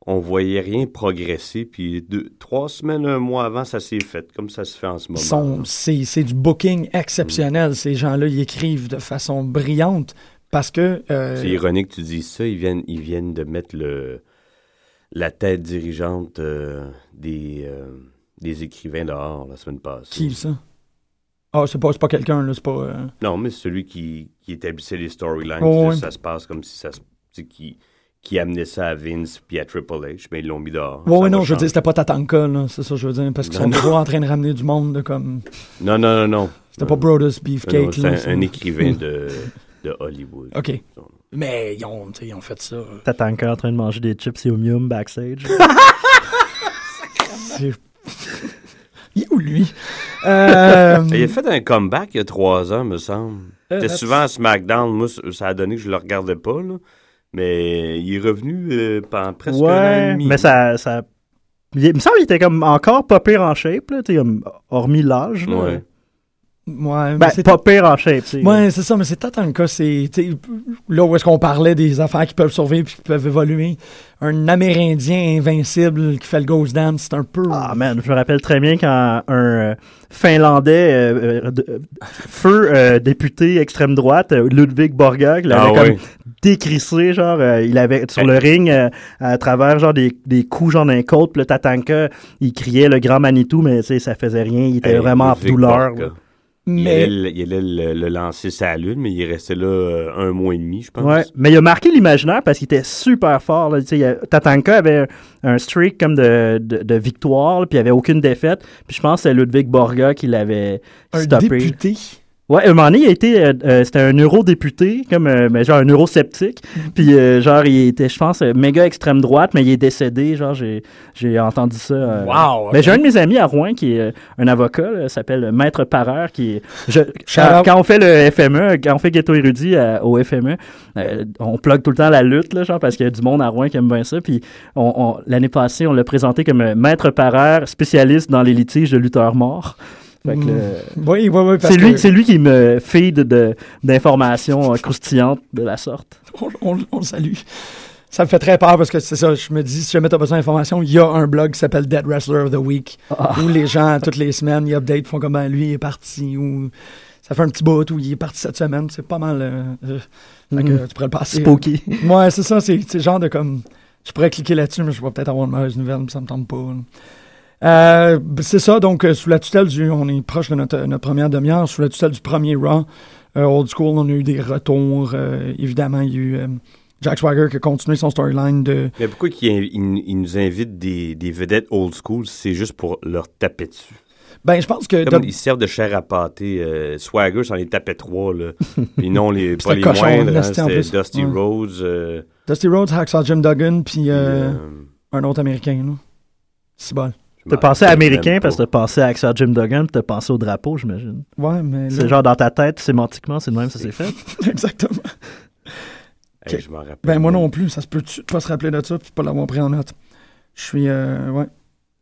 on voyait rien progresser. Puis deux, trois semaines, un mois avant, ça s'est fait, comme ça se fait en ce moment. c'est, du booking exceptionnel. Ces gens-là, ils écrivent de façon brillante parce que. euh, C'est ironique que tu dises ça. Ils viennent, ils viennent de mettre le, la tête dirigeante euh, des, euh, des écrivains dehors la semaine passée. Qui, ça? Ah, c'est pas, c'est pas quelqu'un, là, c'est pas... euh, Non, mais c'est celui qui, qui établissait les storylines. Oh. Ça se passe comme si ça se. tu sais, Qui, qui amenait ça à Vince puis à Triple H, mais ils l'ont mis dehors. Ouais, va non, je veux dire, c'était pas Tatanka, là, c'est ça que je veux dire, parce qu'ils sont toujours en train de ramener du monde, de comme... Non, non, non, non. C'était pas Brodus Beefcake, Non, là. un, c'est- un écrivain de, (laughs) de Hollywood. OK. Mais ils ont, tu sais, ils ont fait ça. Encore en train de manger des chips Yum Yum backstage. (laughs) C'est- (laughs) Il est où, lui? Euh, Il a fait un comeback il y a trois ans, me semble. Euh, C'était that's- souvent à SmackDown. Moi, ça- a donné que je le regardais pas, là. Mais il est revenu euh, pendant presque un an et ouais, demi. mais ça, ça... Il, me semble qu'il était comme encore pas pire en shape, là, hormis l'âge. Ouais. Ouais, mais Ben, c'est pas pire en shape, tu sais. Ouais, c'est ça, mais c'est Tatanka, c'est là où est-ce qu'on parlait des affaires qui peuvent survivre puis qui peuvent évoluer. Un Amérindien invincible qui fait le Ghost Dance, c'est un peu. Ah man, je me rappelle très bien quand un euh, Finlandais euh, euh, de- feu euh, député extrême droite, Ludwig Borga, qui l'avait Ah comme décrissé, genre euh, il avait sur le ring euh, à travers genre des, des coups genre d'un côte, puis le Tatanka, il criait le grand Manitou, mais tu sais ça faisait rien, il était Hey, vraiment en douleur. Là. Il mais allait, il allait le, le lancer sa lune, mais il est resté là euh, un mois et demi, je pense. Ouais, mais il a marqué l'imaginaire parce qu'il était super fort. Là. Il a- Tatanka avait un streak comme de, de, de victoire, là, puis il n'y avait aucune défaite. Puis je pense que c'est Ludwig Borga qui l'avait un stoppé. député. Ouais, un moment donné, il a été, euh, euh, c'était un eurodéputé, comme, euh, mais genre un eurosceptique. Puis genre, genre, il était, je pense, méga extrême droite, mais il est décédé. Genre, j'ai, j'ai entendu ça. Wow, Mais ok. j'ai un de mes amis à Rouen qui est un avocat, s'appelle Maître Pareur, qui est, je, quand, on fait le FME, quand on fait Ghetto Érudit au FME, on plug tout le temps la lutte, là, genre, parce qu'il y a du monde à Rouen qui aime bien ça. Puis on, on- l'année passée, on l'a présenté comme Maître Pareur, spécialiste dans les litiges de lutteurs morts. Fait que, Mm. Oui, oui, oui. parce c'est lui, que c'est lui qui me feed de, d'informations euh, croustillantes de la sorte. On, on- on le salue. Ça me fait très peur parce que c'est ça, je me dis, si jamais tu as besoin d'informations, il y a un blog qui s'appelle Dead Wrestler of the Week Ah. où les gens, toutes les semaines, ils update, font comme ben, lui il est parti ou ça fait un petit bout ou il est parti cette semaine. C'est pas mal. euh, euh, que Mhm. tu pourrais le passer. Spooky. Ouais, c'est ça, c'est genre de comme. Je pourrais cliquer là-dessus, mais je vais peut-être avoir une mauvaise nouvelle, mais ça me tente pas. là. Euh, c'est ça, donc euh, sous la tutelle du. On est proche de notre, notre première demi-heure, sous la tutelle du premier Raw. euh, Old School, on a eu des retours. évidemment, il y a eu Jack Swagger qui a continué son storyline de. Mais pourquoi il, il nous invite des, des vedettes old school si c'est juste pour leur taper dessus? Ben, je pense que. Comme ils servent de chair à pâté. euh, Swagger, s'en les tapait trois, là. Puis non, les, (laughs) pas les cochon, moindres. hein, C'était. Dusty Ouais. Rhodes. euh, Dusty Rhodes, Hacksaw Jim Duggan, puis puis, euh, un autre américain. là. C'est bon. T'as pensé américain parce que t'as pensé à Axel Jim Duggan, puis t'as pensé au drapeau, j'imagine. Ouais, mais. C'est genre dans ta tête, sémantiquement, c'est de même ça s'est fait? (laughs) Exactement. Hey, je m'en rappelle. Ben, moi non plus. Ça se peut-tu de pas se rappeler de ça puis pas l'avoir pris en note? Je suis. Euh, ouais.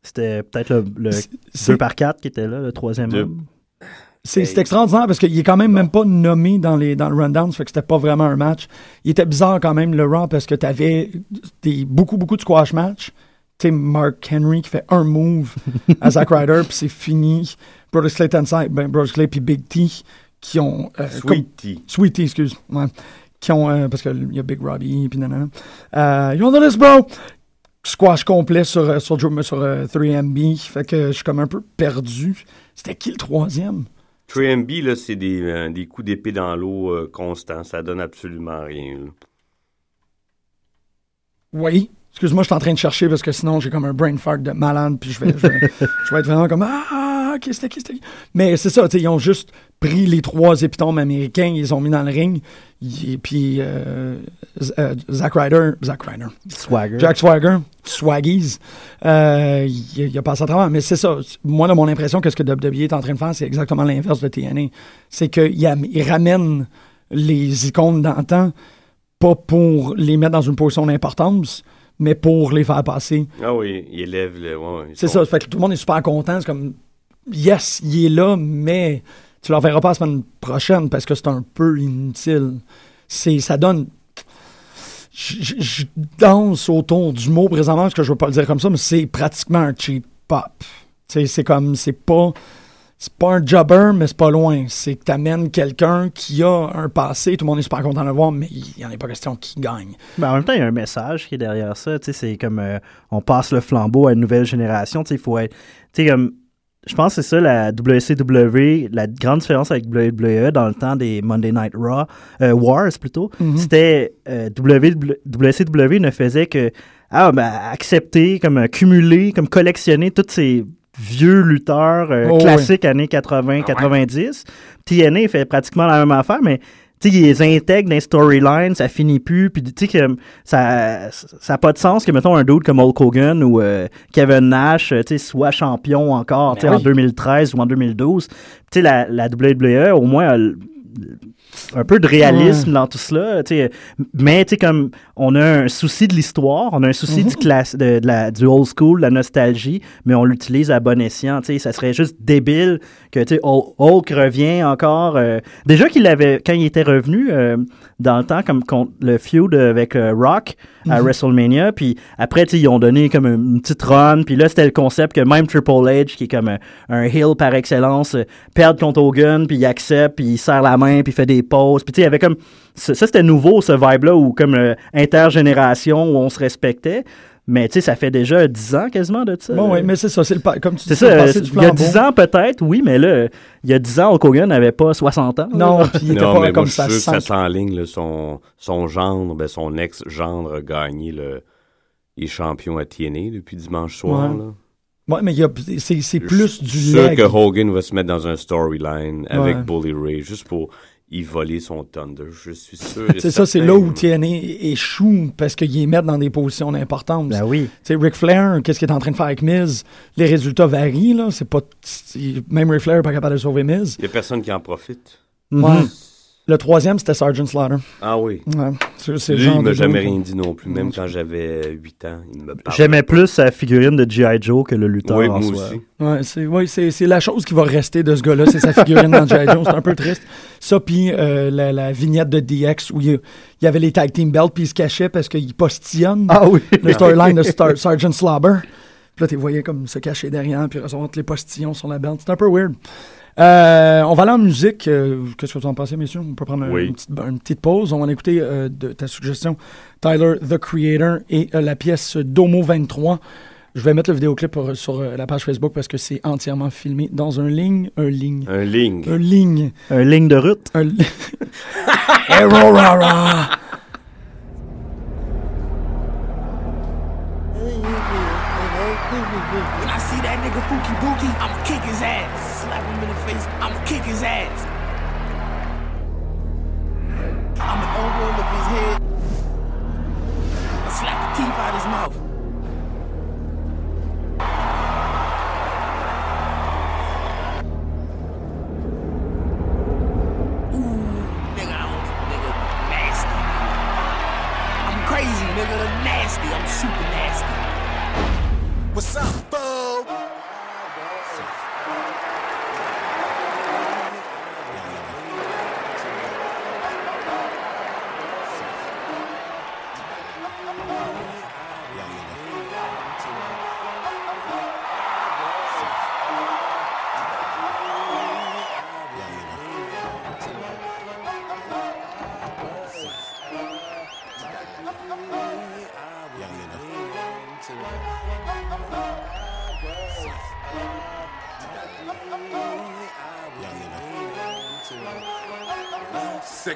C'était peut-être le, le C'est- 2 C'est par 4 qui était là, le troisième homme. c'est- extraordinaire parce qu'il est quand même même pas nommé dans, les, dans le rundown. Ça fait que c'était pas vraiment un match. Il était bizarre quand même, le Raw, parce que t'avais des, beaucoup, beaucoup de squash match. Sais, Mark Henry qui fait un move à Zack (laughs) Ryder, puis c'est fini. Brodus Clay Tensai, ben, Brodus Clay puis Big T qui ont. euh, Sweet Tea. Sweet excuse. Ouais. Qui ont. euh, parce qu'il y a Big Robbie, puis nanana. Euh, You're on this, bro! Squash complet sur, euh, sur, Joe- sur euh, 3MB. Fait que je suis comme un peu perdu. C'était qui le troisième? 3MB, là, c'est des, des coups d'épée dans l'eau constants. Ça donne absolument rien. là. Oui. Excuse-moi, je suis en train de chercher parce que sinon j'ai comme un brain fart de malade, puis je vais, je vais, (laughs) je vais être vraiment comme Ah, c'était qui, c'était? Mais c'est ça, tu sais, ils ont juste pris les trois épitomes américains, ils les ont mis dans le ring, et puis euh, euh, Zack Ryder, Zack Ryder, Swagger. Jack Swagger, Swaggies, euh, il, il a passé à travers. Mais c'est ça. Moi, de mon impression, que ce que WWE est en train de faire, c'est exactement l'inverse de TNA. C'est qu'il am- il ramène les icônes d'antan, pas pour les mettre dans une position d'importance, mais pour les faire passer. Ah oui, il élève le. ouais, C'est sont- ça. Fait que tout le monde est super content. C'est comme, yes, il est là, mais tu le reverras pas la semaine prochaine parce que c'est un peu inutile. C'est, ça donne. Je, danse autour du mot présentement parce que je veux pas le dire comme ça, mais c'est pratiquement un cheap pop. C'est comme, c'est pas. C'est pas un jobber, mais c'est pas loin. C'est que t'amènes quelqu'un qui a un passé, tout le monde est super content de le voir, mais il y en a pas question qui gagne. Ben, en même temps, il y a un message qui est derrière ça. tu sais, C'est comme euh, on passe le flambeau à une nouvelle génération. tu Il faut être. tu Comme, je pense que c'est ça la WCW, la grande différence avec WWE dans le temps des Monday Night Raw, euh, Wars plutôt, Mhm. c'était euh, WCW ne faisait que ah, ben, accepter, comme euh, cumuler, comme collectionner tous ces vieux lutteurs euh, Oh, classiques années 80-90. TNA fait pratiquement la même affaire, mais tu sais, ils les intègrent dans les storylines, ça finit plus, puis tu sais que ça ça a pas de sens que mettons un dude comme Hulk Hogan ou euh, Kevin Nash, euh, tu sais, soit champion encore, tu sais, Ben en oui. 2013 ou en 2012. Tu sais la, la WWE au moins un peu de réalisme dans tout cela, mais tu sais comme on a un souci de l'histoire, on a un souci du classe de, de la du old school, de la nostalgie, mais on l'utilise à bon escient, tu sais, ça serait juste débile que Hulk revient encore euh, déjà qu'il avait quand il était revenu euh, dans le temps comme contre le feud avec euh, Rock à WrestleMania puis après ils ont donné comme une petite run puis là c'était le concept que même Triple H qui est comme un, un heel par excellence perd contre Hogan puis il accepte puis il serre la main puis il fait des pauses puis tu sais il y avait comme ça, ça, c'était nouveau ce vibe là où comme euh, intergénération où on se respectait mais tu sais ça fait déjà 10 ans quasiment de ça Bon, oui, mais c'est ça, c'est le comme tu dis, ça, du il y a flambeau. 10 ans peut-être, oui, mais là, il y a 10 ans, Hulk Hogan n'avait pas 60 ans. Non, puis il était Non, pas mais comme moi, je ça. suis sûr que ça sent- s'enligne, là, son, son gendre, ben, son ex-gendre a gagné le, les champions à TNA depuis dimanche soir. Ouais. là. Ouais, mais il y a- c'est c'est plus Je du suis sûr leg. que Hogan va se mettre dans un storyline avec Ouais. Bully Ray juste pour y voler son Thunder. Je suis sûr. C'est ça, c'est là où TNA échoue parce qu'ils les mettent dans des positions d'importance. Ben oui. Tu sais, Ric Flair, qu'est-ce qu'il est en train de faire avec Miz? Les résultats varient, là. C'est pas. Même Ric Flair n'est pas capable de sauver Miz. Il n'y a personne qui en profite. Mhm. Ouais. Le troisième, c'était Sergeant Slaughter. Ah oui. Ouais. C'est- c'est le Lui, genre il m'a jamais rien dit non plus. Même quand j'avais 8 ans, il me parlait. J'aimais plus sa figurine de G.I. Joe que le lutteur Oui, en moi soi. aussi. Ouais, c'est ouais, c'est- c'est la chose qui va rester de ce gars-là, c'est sa figurine dans G.I. Joe. C'est un peu triste. Ça, puis euh, la, la vignette de DX où il, y avait les tag team belts, puis il se cachait parce qu'il postillonne Ah oui. le storyline de Star- Sergeant Slobber. Puis là, tu les voyais comme se cacher derrière, puis recevoir les postillons sur la belt. C'est un peu weird. Euh, on va aller en musique. Euh, Qu'est-ce que vous en pensez, messieurs? On peut prendre Oui. une, petite, une petite pause. On va écouter euh, de ta suggestion Tyler, The Creator, et euh, la pièce Domo 23. Je vais mettre le vidéoclip sur, sur, euh, la page Facebook parce que c'est entièrement filmé dans un ligne, un ligne, Un ligne. un ligne, Un ligne de route. un (laughs) When I see that nigga Fookie Bookie, I'ma kick his ass. Slap him in the face, I'ma kick his ass. I'ma elbow up his head.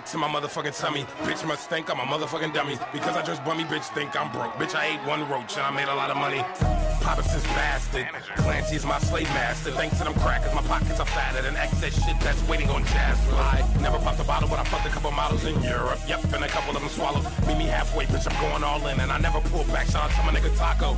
To my motherfucking tummy. Bitch must think I'm a motherfucking dummy. Because I just bummy, bitch think I'm broke. Bitch, I ate one roach and I made a lot of money. Papa since bastard. Clancy's my slave master. Thanks to them crackers, my pockets are fatter than excess shit that's waiting on jazz fly. Never popped a bottle, but I fucked a couple models in Europe. Yep, and a couple of them swallowed. Meet me halfway, bitch, I'm going all in. And I never pull back, shout out to my nigga Taco.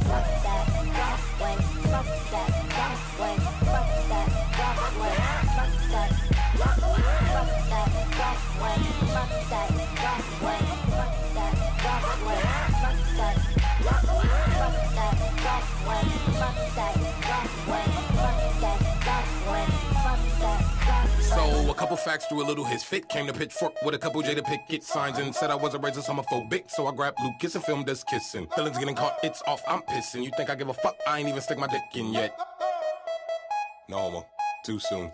Facts drew a little his fit. Came to pitchfork with a couple Jada Pickett signs and said I was a racist homophobic. So I grabbed Lucas and filmed us kissing. Feelings getting caught, it's off, I'm pissing. You think I give a fuck? I ain't even stick my dick in yet. No homo. Too soon.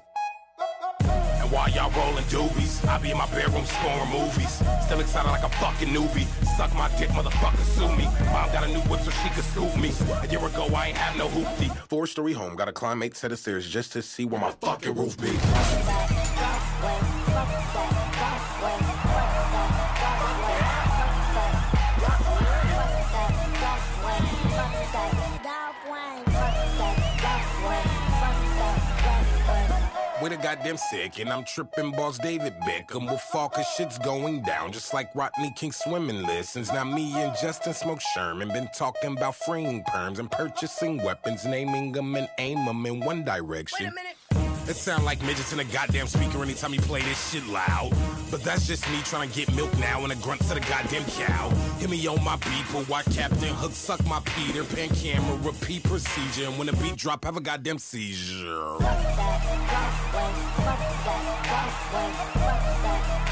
And while y'all rolling doobies, I be in my bedroom scoring movies. Still excited like a fucking newbie. Suck my dick, motherfucker, sue me. Mom got a new whip so she could scoop me. A year ago, I ain't have no hoopty. Four story home, got to climb eight set of stairs just to see where my fucking roof be. With a goddamn sick, and I'm tripping boss David Beckham will fall cause shit's going down. Just like Rodney King swimming lessons. Now me and Justin Smoke Sherman been talking about freeing perms and purchasing weapons, naming them and aim them in one direction. It sound like midgets in a goddamn speaker anytime you play this shit loud. But that's just me trying to get milk now and a grunt to the goddamn cow. Hit me on my beeper while Captain Hook suck my Peter Pan camera, repeat procedure. And when the beat drop, have a goddamn seizure. You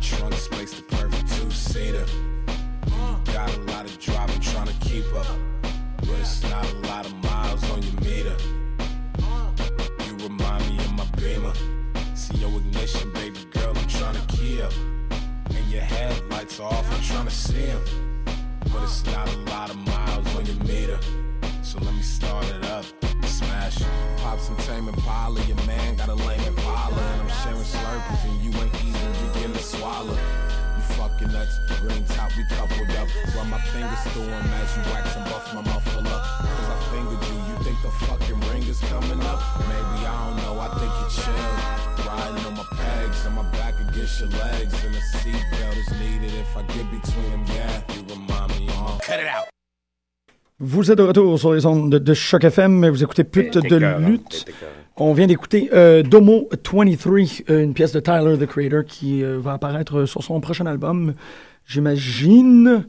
trunk space, the perfect two-seater. Got a lot of driving trying to keep up. But it's not a lot of miles on your meter. You remind me of my beamer. See your ignition, baby girl, I'm trying to key up. And your headlights off, I'm trying to see 'em. But it's not a lot of miles on your meter. So let me start it up. Smash. Pop some tame Impala. Your man You fucking nuts. Green top, we coupled up. Run my fingers through 'em as you wax and buff my muffler. Cause I fingered you. You think the fucking ring is coming up? Maybe I don't know. I think you chill. Riding on my pegs and my back against your legs. And a seatbelt is needed if I get between them. Yeah, you remind me of. Cut it out. Vous êtes de retour sur les ondes de, de Choc FM, vous écoutez Pute de lutte. On vient d'écouter euh, Domo 23, euh, une pièce de Tyler, the Creator, qui euh, va apparaître sur son prochain album, j'imagine.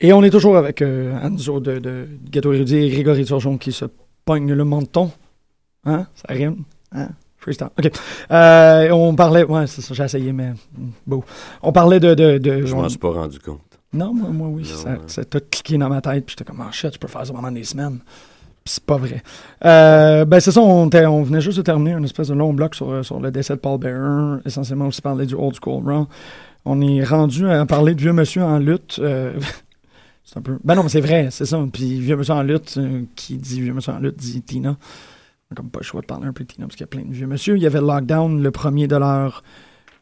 Et on est toujours avec euh, Anzo de, de Gâteau Érudit et Grégory Turgeon qui se pogne le menton. Hein? Ça rime? Hein? Freestyle. OK. Euh, on parlait... Ouais, c'est ça, j'ai essayé, mais... mm, Beau. On parlait de... de, de- Je on- m'en suis pas rendu compte. non, moi, moi oui. Non, ça, ouais. ça t'a cliqué dans ma tête. Puis j'étais comme, oh shit, tu peux faire ça pendant des semaines. C'est pas vrai. Euh, ben, c'est ça, on, on venait juste de terminer une espèce de long bloc sur, sur le décès de Paul Bearer. Essentiellement aussi parler du Old School Raw. On est rendu à parler de vieux monsieur en lutte. euh, (laughs) c'est un peu. Ben non, mais c'est vrai, c'est ça. Puis vieux monsieur en lutte, euh, qui dit vieux monsieur en lutte dit Tina. On comme pas le choix de parler un peu de Tina parce qu'il y a plein de vieux monsieur. Il y avait Lockdown, le premier de leur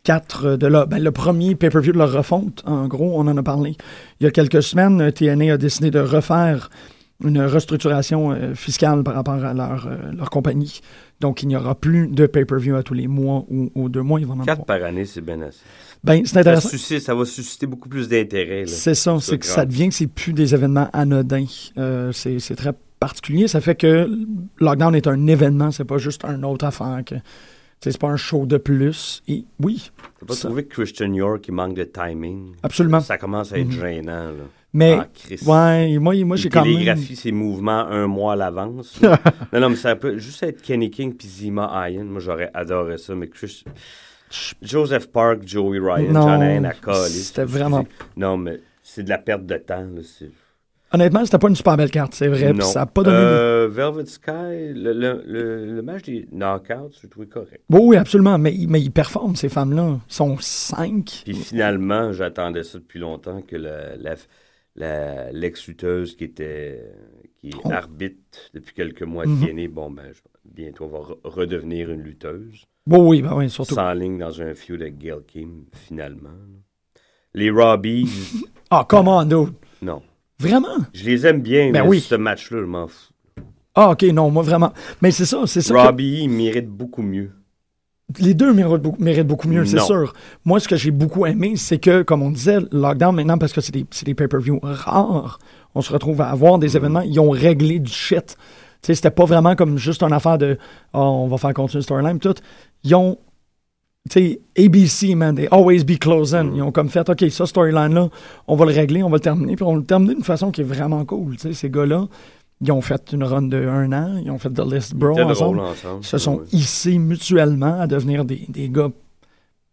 quatre de leur, ben, le premier pay-per-view de leur refonte. En gros, on en a parlé. Il y a quelques semaines, euh, TNA a décidé de refaire une restructuration euh, fiscale par rapport à leur, euh, leur compagnie. Donc, il n'y aura plus de pay-per-view à tous les mois ou aux deux mois. En Quatre avoir. par année, c'est bien assez. Ben, c'est Ça, intéressant. suscite- ça va susciter beaucoup plus d'intérêt. C'est ça, C'est que grave. ça devient que c'est plus des événements anodins. Euh, c'est très particulier. Ça fait que Lockdown est un événement, c'est pas juste un autre affaire. que C'est pas un show de plus. Et oui, T'as pas ça- trouvé que Christian York, il manque de timing? absolument. Ça commence à être Mhm. gênant, là. Mais, Ah, ouais, moi, moi j'ai quand même. ses mouvements un mois à l'avance. (laughs) non, non, mais ça peut juste être Kenny King puis Zima Iron. Moi, j'aurais adoré ça, mais Chris... Joseph Park, Joey Ryan, Non, à coller. c'était vraiment- Non, mais c'est de la perte de temps. Là, Honnêtement, c'était pas une super belle carte, c'est vrai. non. ça a pas donné. de- Euh, Velvet Sky, le, le, le, le match des knockouts, j'ai trouvé correct. Bon, oui, absolument. Mais, mais ils performent, ces femmes-là. Ils sont cinq. Puis finalement, j'attendais ça depuis longtemps que la, la- l'ex-lutteuse qui était qui est Oh. arbitre depuis quelques mois Mhm. de TNA, bon ben je- bientôt va re- redevenir une lutteuse. Bon, oui, ben oui, surtout. Sans ligne dans un feud avec Gail Kim, finalement. Les Robbies, (laughs) Ah, comment, dude? non. Vraiment? Je les aime bien, Ben mais oui. ce match-là, je m'en fous. Ah, ok, non, moi vraiment. Mais c'est ça, c'est ça. que- Robbie, il mérite beaucoup mieux. Les deux méritent beaucoup, méritent beaucoup mieux, c'est sûr. Moi, ce que j'ai beaucoup aimé, c'est que, comme on disait, Lockdown, maintenant, parce que c'est des, pay-per-view rares, on se retrouve à avoir Mm. des événements, ils ont réglé du shit. C'était pas vraiment comme juste une affaire de oh, on va faire continuer le storyline, tout. Ils ont tu sais, ABC, man, they always be closing. Ils ont comme fait, OK, ça, storyline-là, on va le régler, on va le terminer, puis on va le terminer d'une façon qui est vraiment cool. Tu sais, ces gars-là, ils ont fait une run de un an, ils ont fait The List Bro C'était ensemble. Ils se sont hissés mutuellement à devenir des, des gars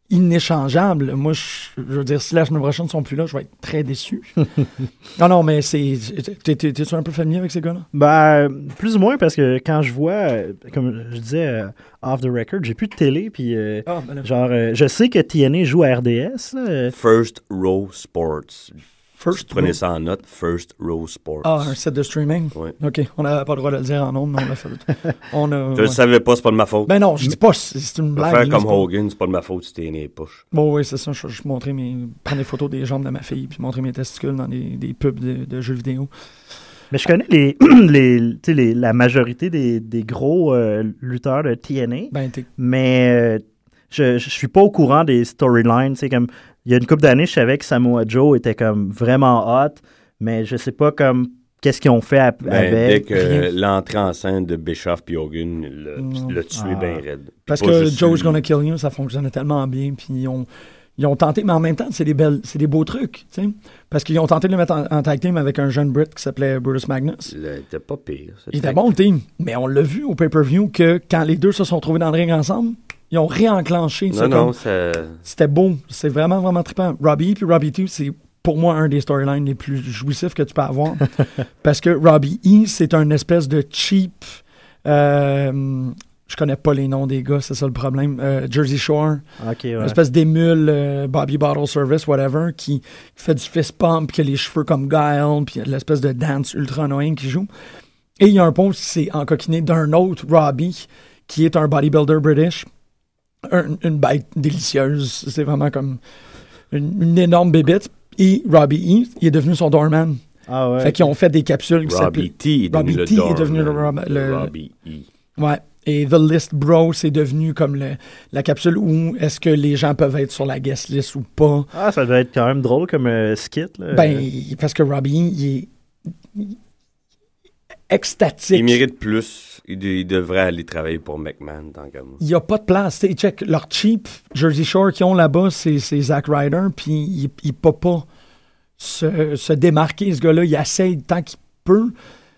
inéchangeables. Moi, je, je veux dire, si la semaine prochaine ne sont plus là, je vais être très déçu. (laughs) non, non, mais c'est. t'es- t'es- T'es-tu un peu familier avec ces gars-là? Ben, plus ou moins parce que quand je vois, euh, comme je disais, euh, off the record, j'ai plus de télé, puis euh, Ah, ben genre, euh, je sais que TNA joue à RDS. là, First Row Sports. First Prenez ça en note. First Row Sports. Ah, un set de streaming? Ouais. OK. On n'avait pas le droit de le dire en nombre, mais on l'a fait. (laughs) On a, Je ouais. le savais pas, c'est pas de ma faute. Ben non, je dis pas, c'est c'est une blague. faire comme c'est Hogan, c'est pas de ma faute si t'es né les poches. Bon, oui, c'est ça. Je, je montrais mes, prendre des photos des jambes de ma fille, puis montrer mes testicules dans des, des pubs de, de jeux vidéo. Mais je connais les, (clears throat) la majorité des, des gros euh, lutteurs de TNA, Ben, mais euh, je, je suis pas au courant des storylines. tu sais, comme il y a une couple d'années, je savais que Samoa Joe était comme vraiment hot, mais je sais pas comme qu'est-ce qu'ils ont fait Ben, dès avec. que rien. l'entrée en scène de Bischoff puis Hogan l'a l'a tué Ah. bien raide. Parce que Joe's lui. Gonna Kill You, ça fonctionnait tellement bien, puis ils ont, ils ont tenté, mais en même temps, c'est des belles, c'est des beaux trucs, tu sais. Parce qu'ils ont tenté de le mettre en, en tag team avec un jeune Brit qui s'appelait Brutus Magnus. Il était pas pire. Il était bon le team, mais on l'a vu au pay-per-view que quand les deux se sont trouvés dans le ring ensemble, ils ont réenclenché. Non, non, comme- ça... C'était beau. C'est vraiment, vraiment trippant. Robbie puis Robbie 2, c'est pour moi un des storylines les plus jouissifs que tu peux avoir. (laughs) parce que Robbie E, c'est un espèce de cheap. euh, je connais pas les noms des gars, c'est ça le problème. Euh, Jersey Shore, Ok, ouais. une espèce d'émule euh, Bobby Bottle Service, whatever, qui fait du fist pump, qui a les cheveux comme Guile, puis l'espèce de dance ultra annoying qui joue. Et il y a un pont qui s'est encoquiné d'un autre Robbie, qui est un bodybuilder british. Un- une bête délicieuse. C'est vraiment comme une, une énorme bébite. Et Robbie E, il est devenu son doorman. Ah ouais. Fait qu'ils ont fait des capsules qui Robbie s'appellent... T Robbie T est devenu le le- Robbie E. Ouais. Et The List Bro, c'est devenu comme le- la capsule où est-ce que les gens peuvent être sur la guest list ou pas. Ah, ça doit être quand même drôle comme euh, skit. Là. Ben, parce que Robbie, E, il est extatique. Il mérite plus. Il, de- il devrait aller travailler pour McMahon, tant qu'à moi. Il n'y a pas de place. Check, leur cheap Jersey Shore qu'ils ont là-bas, c'est Zack Ryder, puis il ne peut pas se, se démarquer, ce gars-là. Il essaye tant qu'il peut,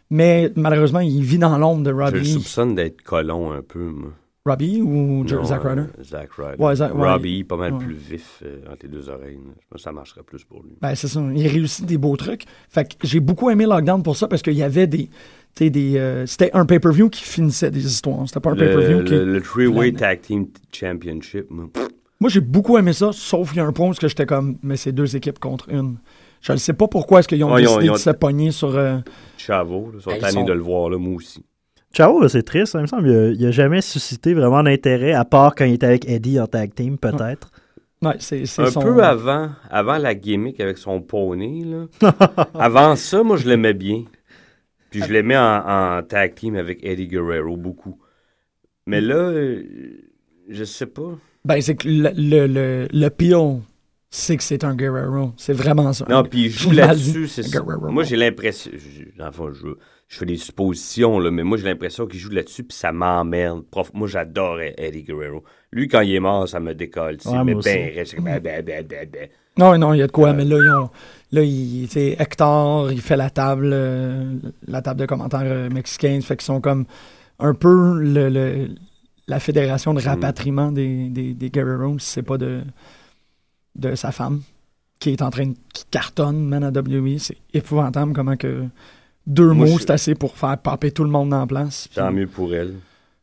mais malheureusement, il vit dans l'ombre de Je le Robbie. soupçonne d'être colon un peu, moi. Robbie ou Non, Zack Ryder? euh, Zack Ryder. Ouais, Zack- ouais. Robbie, pas mal Ouais. plus vif euh, entre les deux oreilles. Je pense que ça marcherait plus pour lui. Ben, c'est ça. Il réussit des beaux trucs. Fait que j'ai beaucoup aimé Lockdown pour ça parce qu'il y avait des. Des euh, C'était un pay-per-view qui finissait des histoires. C'était pas un pay-per-view Le, qui. le, le Three-Way Tag Team Championship, moi, j'ai beaucoup aimé ça, sauf il y a un point où j'étais comme, mais c'est deux équipes contre une. Je ne sais pas pourquoi est-ce qu'ils ont Ouais, ils ont- décidé ils ont- de se pogner sur. euh, Chavo, là, sont Ben, ils tannés sont- de le voir, là, moi aussi. Ciao, c'est triste, ça me semble. Il n'a jamais suscité vraiment d'intérêt, à part quand il était avec Eddie en tag team, peut-être. Ouais, c'est c'est Un son- peu avant, avant la gimmick avec son poney, là. (laughs) avant ça, moi, je l'aimais bien. Puis je l'aimais en, en tag team avec Eddie Guerrero, beaucoup. Mais là, euh, je sais pas. Ben, c'est que le, le, le, le peel, c'est que c'est un Guerrero. C'est vraiment ça. Non, puis il joue là-dessus, c'est ça. Moi, j'ai l'impression. Enfin, je, je fais des suppositions, là, mais moi, j'ai l'impression qu'il joue là-dessus, puis ça m'emmerde. Prof, moi, j'adorais Eddie Guerrero. Lui, quand il est mort, ça me décolle. Ouais, mais ben, reste ben, ben, ben, ben, ben. Non, non, il y a de quoi, mais là, ils ont, là il, Hector, il fait la table, euh, la table de commentaires euh, mexicains, fait qu'ils sont comme un peu le, le- la fédération de rapatriement des, des, des Guerreros, si c'est pas de, de sa femme, qui est en train de, qui cartonne, man, à WWE. C'est épouvantable comment que deux Moi, mots, je- c'est assez pour faire popper tout le monde en place. Tant Puis mieux pour elle.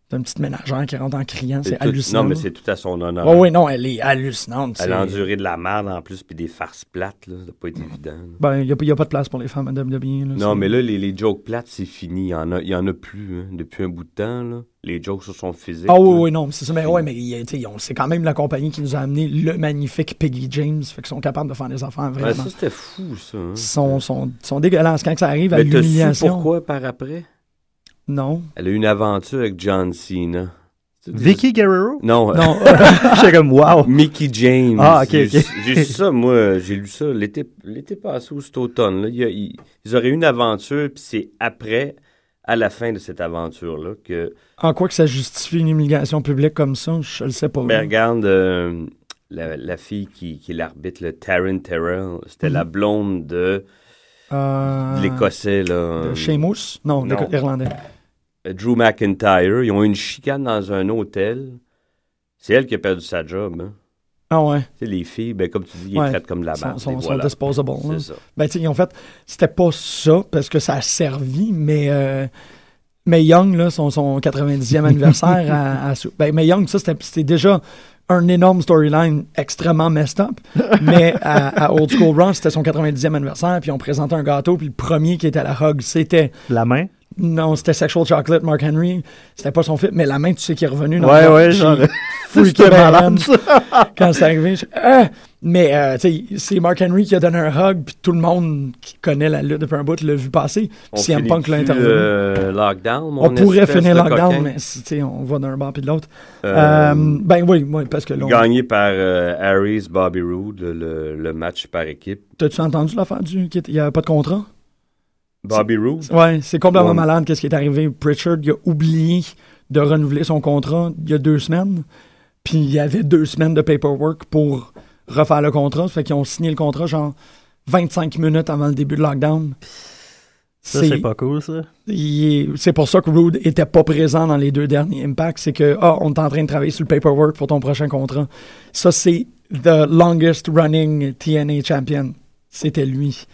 T'as une petite ménagère qui rentre en criant, c'est hallucinant. Non, mais c'est tout à son honneur. Oh, oui, non, elle est hallucinante. Elle a c'est- enduré de la merde en plus, puis des farces plates, là. Ça pas être évident. là. Ben, il n'y a, pas de place pour les femmes à WWE. là, Non, c'est- mais là, les, les jokes plates, c'est fini. Il y en a, y en a plus, hein, depuis un bout de temps, là. Les jokes sur son physique. Ah oui, là. oui, non, c'est ça. Mais ouais, mais a- c'est quand même la compagnie qui nous a amené le magnifique Peggy James. Fait qu'ils sont capables de faire des affaires Ouais, vraiment. ça, c'était fou, ça. hein. Ils sont, sont, sont dégueulasses. Quand ça arrive à l'humiliation. pourquoi par après? Non. Elle a eu une aventure avec John Cena. Vicky Guerrero? Non, Non. (laughs) (laughs) J'étais comme, wow! Mickey James. Ah, ok, J'ai- ok. J'ai lu ça, moi, j'ai lu ça l'été l'été passé ou cet automne. Là. Il y a- il- ils auraient eu une aventure, puis c'est après à la fin de cette aventure-là que En quoi que ça justifie une humiliation publique comme ça, je le sais pas. Ben, regarde, euh, la, la fille qui, qui est l'arbitre, le Taryn Terrell, c'était la blonde de, Euh, de l'Écossais, là. de Seamus? Non, Non. l'Irlandais. Euh, Drew McIntyre. Ils ont eu une chicane dans un hôtel. C'est elle qui a perdu sa job. Hein. Ah ouais. Tu sais, les filles, ben, comme tu dis, ils Ouais. traitent comme de la Sont, merde. sont, sont voilà. disposable. là. C'est ça. Ben, tu sais, ils ont fait. C'était pas ça, parce que ça a servi, mais. euh, mais Young, là, son, son 90e anniversaire à, à sou- Ben, mais Young, ça, c'était déjà un énorme storyline extrêmement messed up. mais à, à Old School Raw, c'était son 90e anniversaire, puis on présentait un gâteau, puis le premier qui était à la hug, c'était. La main? Non, c'était Sexual Chocolate, Mark Henry. C'était pas son fit, mais la main, tu sais, qui est revenue dans Ouais, le ouais, genre. ma (laughs) malade, (laughs) quand c'est arrivé. je- Ah! Mais, euh, tu sais, c'est Mark Henry qui a donné un hug, puis tout le monde qui connaît la lutte depuis un bout l'a vu passer. On Puis CM Punk l'a intervenu. euh, lockdown, mon on pourrait finir lockdown, coquin? mais si, tu sais, on va d'un bord puis de l'autre. Euh, Euh, ben oui, oui, parce que là, Gagné par euh, Harris, Bobby Roode, le, le- match par équipe. t'as-tu entendu l'affaire du... qu'il n'y avait pas de contrat? Bobby Roode? Ouais, c'est complètement malade qu'est-ce qui est arrivé. Pritchard, il a oublié de renouveler son contrat il y a deux semaines. Puis il y avait deux semaines de paperwork pour refaire le contrat. Ça fait qu'ils ont signé le contrat genre 25 minutes avant le début de lockdown. Ça, c'est pas cool, ça. C'est pour ça que Rude était pas présent dans les deux derniers Impacts. C'est que, ah, on est en train de travailler sur le paperwork pour ton prochain contrat. Ça, c'est the longest running TNA champion. C'était lui.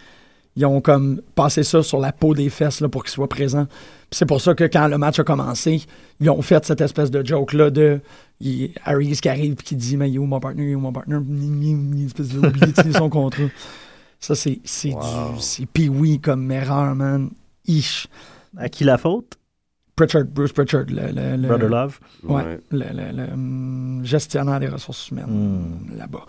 Ils ont comme passé ça sur la peau des fesses là, pour qu'il soit présent. Puis c'est pour ça que quand le match a commencé, ils ont fait cette espèce de joke-là de il, Harris qui arrive et qui dit Mais yo, mon partner, yo, mon partner, ni, espèce de oublié son (laughs) contrat. Ça, c'est c'est du. C'est pee comme erreur, man. Ish. À qui la faute? Pritchard, Bruce Pritchard, le, le- le- Brother Love. Ouais, Ouais. le, le- le, hum, gestionnaire des ressources humaines Hmm. là-bas.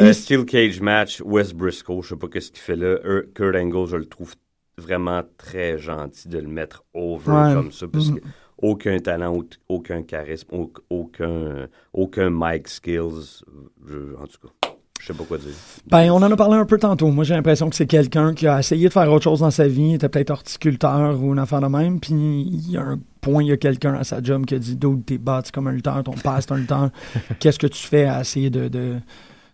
Euh, Steel Cage match, Wes Briscoe, je sais pas qu'est-ce qu'il fait là. Er- Kurt Angle, je le trouve vraiment très gentil de le mettre over Ouais. comme ça, parce Mhm. que aucun talent, au- aucun charisme, au- aucun, aucun mic skills. Je- en tout cas, je sais pas quoi dire. Ben, on en a parlé un peu tantôt. Moi, j'ai l'impression que c'est quelqu'un qui a essayé de faire autre chose dans sa vie, était peut-être horticulteur ou une affaire de même, puis il y a un point, il y a quelqu'un à sa job qui a dit Dude, t'es bâti comme un lutteur, ton père c'est un lutteur. (laughs) Qu'est-ce que tu fais à essayer de, de,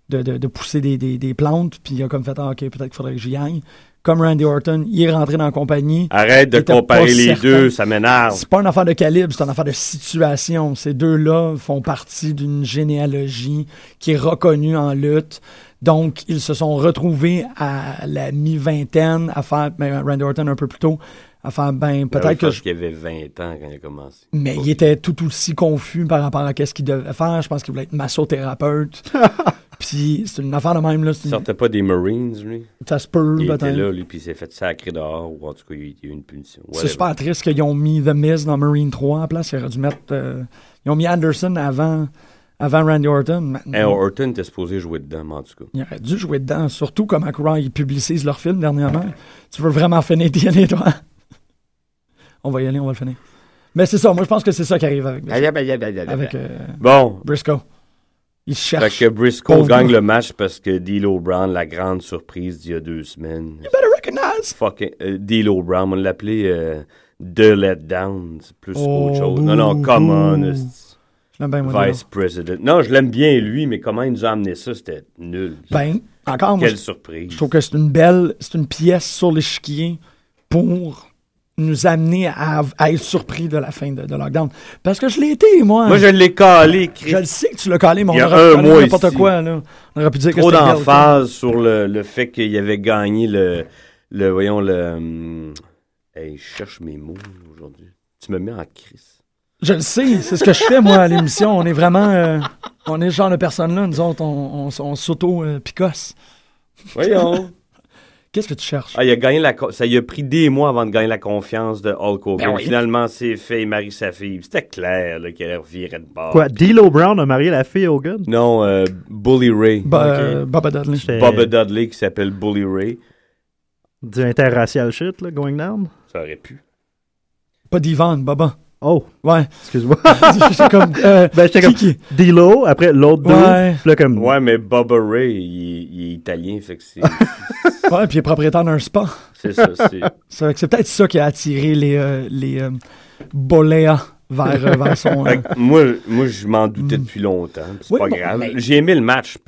de, de- de pousser des, des- des plantes? Puis il a comme fait Ah, ok, peut-être qu'il faudrait que j'y aille. Comme Randy Orton, il est rentré dans la compagnie. Arrête de comparer les certain. deux, ça m'énerve. C'est pas une affaire de calibre, c'est une affaire de situation. Ces deux-là font partie d'une généalogie qui est reconnue en lutte. Donc, ils se sont retrouvés à la mi-vingtaine à faire, ben, Randy Orton un peu plus tôt, à faire, ben, Je peut-être que je- qu'il avait 20 ans quand il a commencé. Mais il était tout aussi confus par rapport à ce qu'il devait faire. Je pense qu'il voulait être massothérapeute. (laughs) Puis, c'est une affaire de même, là. Il sortait pas des Marines, lui? Ça se peut, Il était là, lui, puis il s'est fait sacrer dehors, ou en tout cas, il il y a eu une punition. C'est super triste qu'ils ont mis The Miz dans Marine 3 à la place. Ils auraient dû mettre. euh, ils ont mis Anderson avant, avant Randy Orton. Maintenant, Hey, Orton était supposé jouer dedans, mais en tout cas. Ils auraient dû jouer dedans. Surtout comme Raw, ils publicisent leur film dernièrement. Tu veux vraiment finir TNA, toi? on va y aller, on va le finir. Mais c'est ça, moi je pense que c'est ça qui arrive avec, avec euh, Bon, Briscoe. Il fait cherche. que Briscoe gagne le match parce que D'Lo Brown, la grande surprise d'il y a deux semaines. Better recognize! Fucking euh, D'Lo Brown, on l'appelait euh, The Letdown, c'est plus Oh, qu'autre chose. Non, non, come on, bouh. esti, Je l'aime bien, moi, Vice President. Non, je l'aime bien lui, mais comment il nous a amené ça, c'était nul. Ben, encore, moi, Quelle je, surprise. je trouve que c'est une belle, c'est une pièce sur l'échiquier pour nous amener à, à être surpris de la fin de, de lockdown. Parce que je l'ai été, moi. Moi, je l'ai calé, Chris. Je le sais que tu l'as calé, mais Il y on a aurait pu un calé mois n'importe quoi, là. On aurait pu dire Trop d'emphase sur le, le fait qu'il avait gagné le, le voyons, le... hum, Hey, je cherche mes mots aujourd'hui. Tu me mets en crise. Je le sais, c'est ce que je fais, moi, à l'émission. On est vraiment... euh, on est ce genre de personnes-là. Nous autres, on, on, on s'auto-picosse. Voyons. Qu'est-ce que tu cherches? Ah, il a gagné la... Ça lui a pris des mois avant de gagner la confiance de Hulk Hogan. Ben oui. Finalement, c'est fait, il marie sa fille. C'était clair qu'elle revirait de bord. Quoi, D'Lo Brown a marié la fille Hogan? Non, euh, Bully Ray. Ba- Ok. euh, Baba Dudley. Bob Dudley qui s'appelle Bully Ray. Du interracial shit, là, going down? Ça aurait pu. Pas d'Ivan, Baba. Oh, Ouais. excuse-moi. (laughs) J'étais comme. euh, ben, j'étais comme qui- D-Lo, après l'autre deux. Ouais. Là, comme. Ouais, mais Bubba Ray, il, il est italien, fait que c'est (laughs) Ouais, puis il est propriétaire d'un spa. c'est ça. c'est- C'est c'est peut-être ça qui a attiré les, euh, les euh, Boléas vers, euh, vers son. euh, moi, moi, je m'en doutais depuis longtemps. C'est Oui, pas bon, grave. mais- J'ai aimé le match,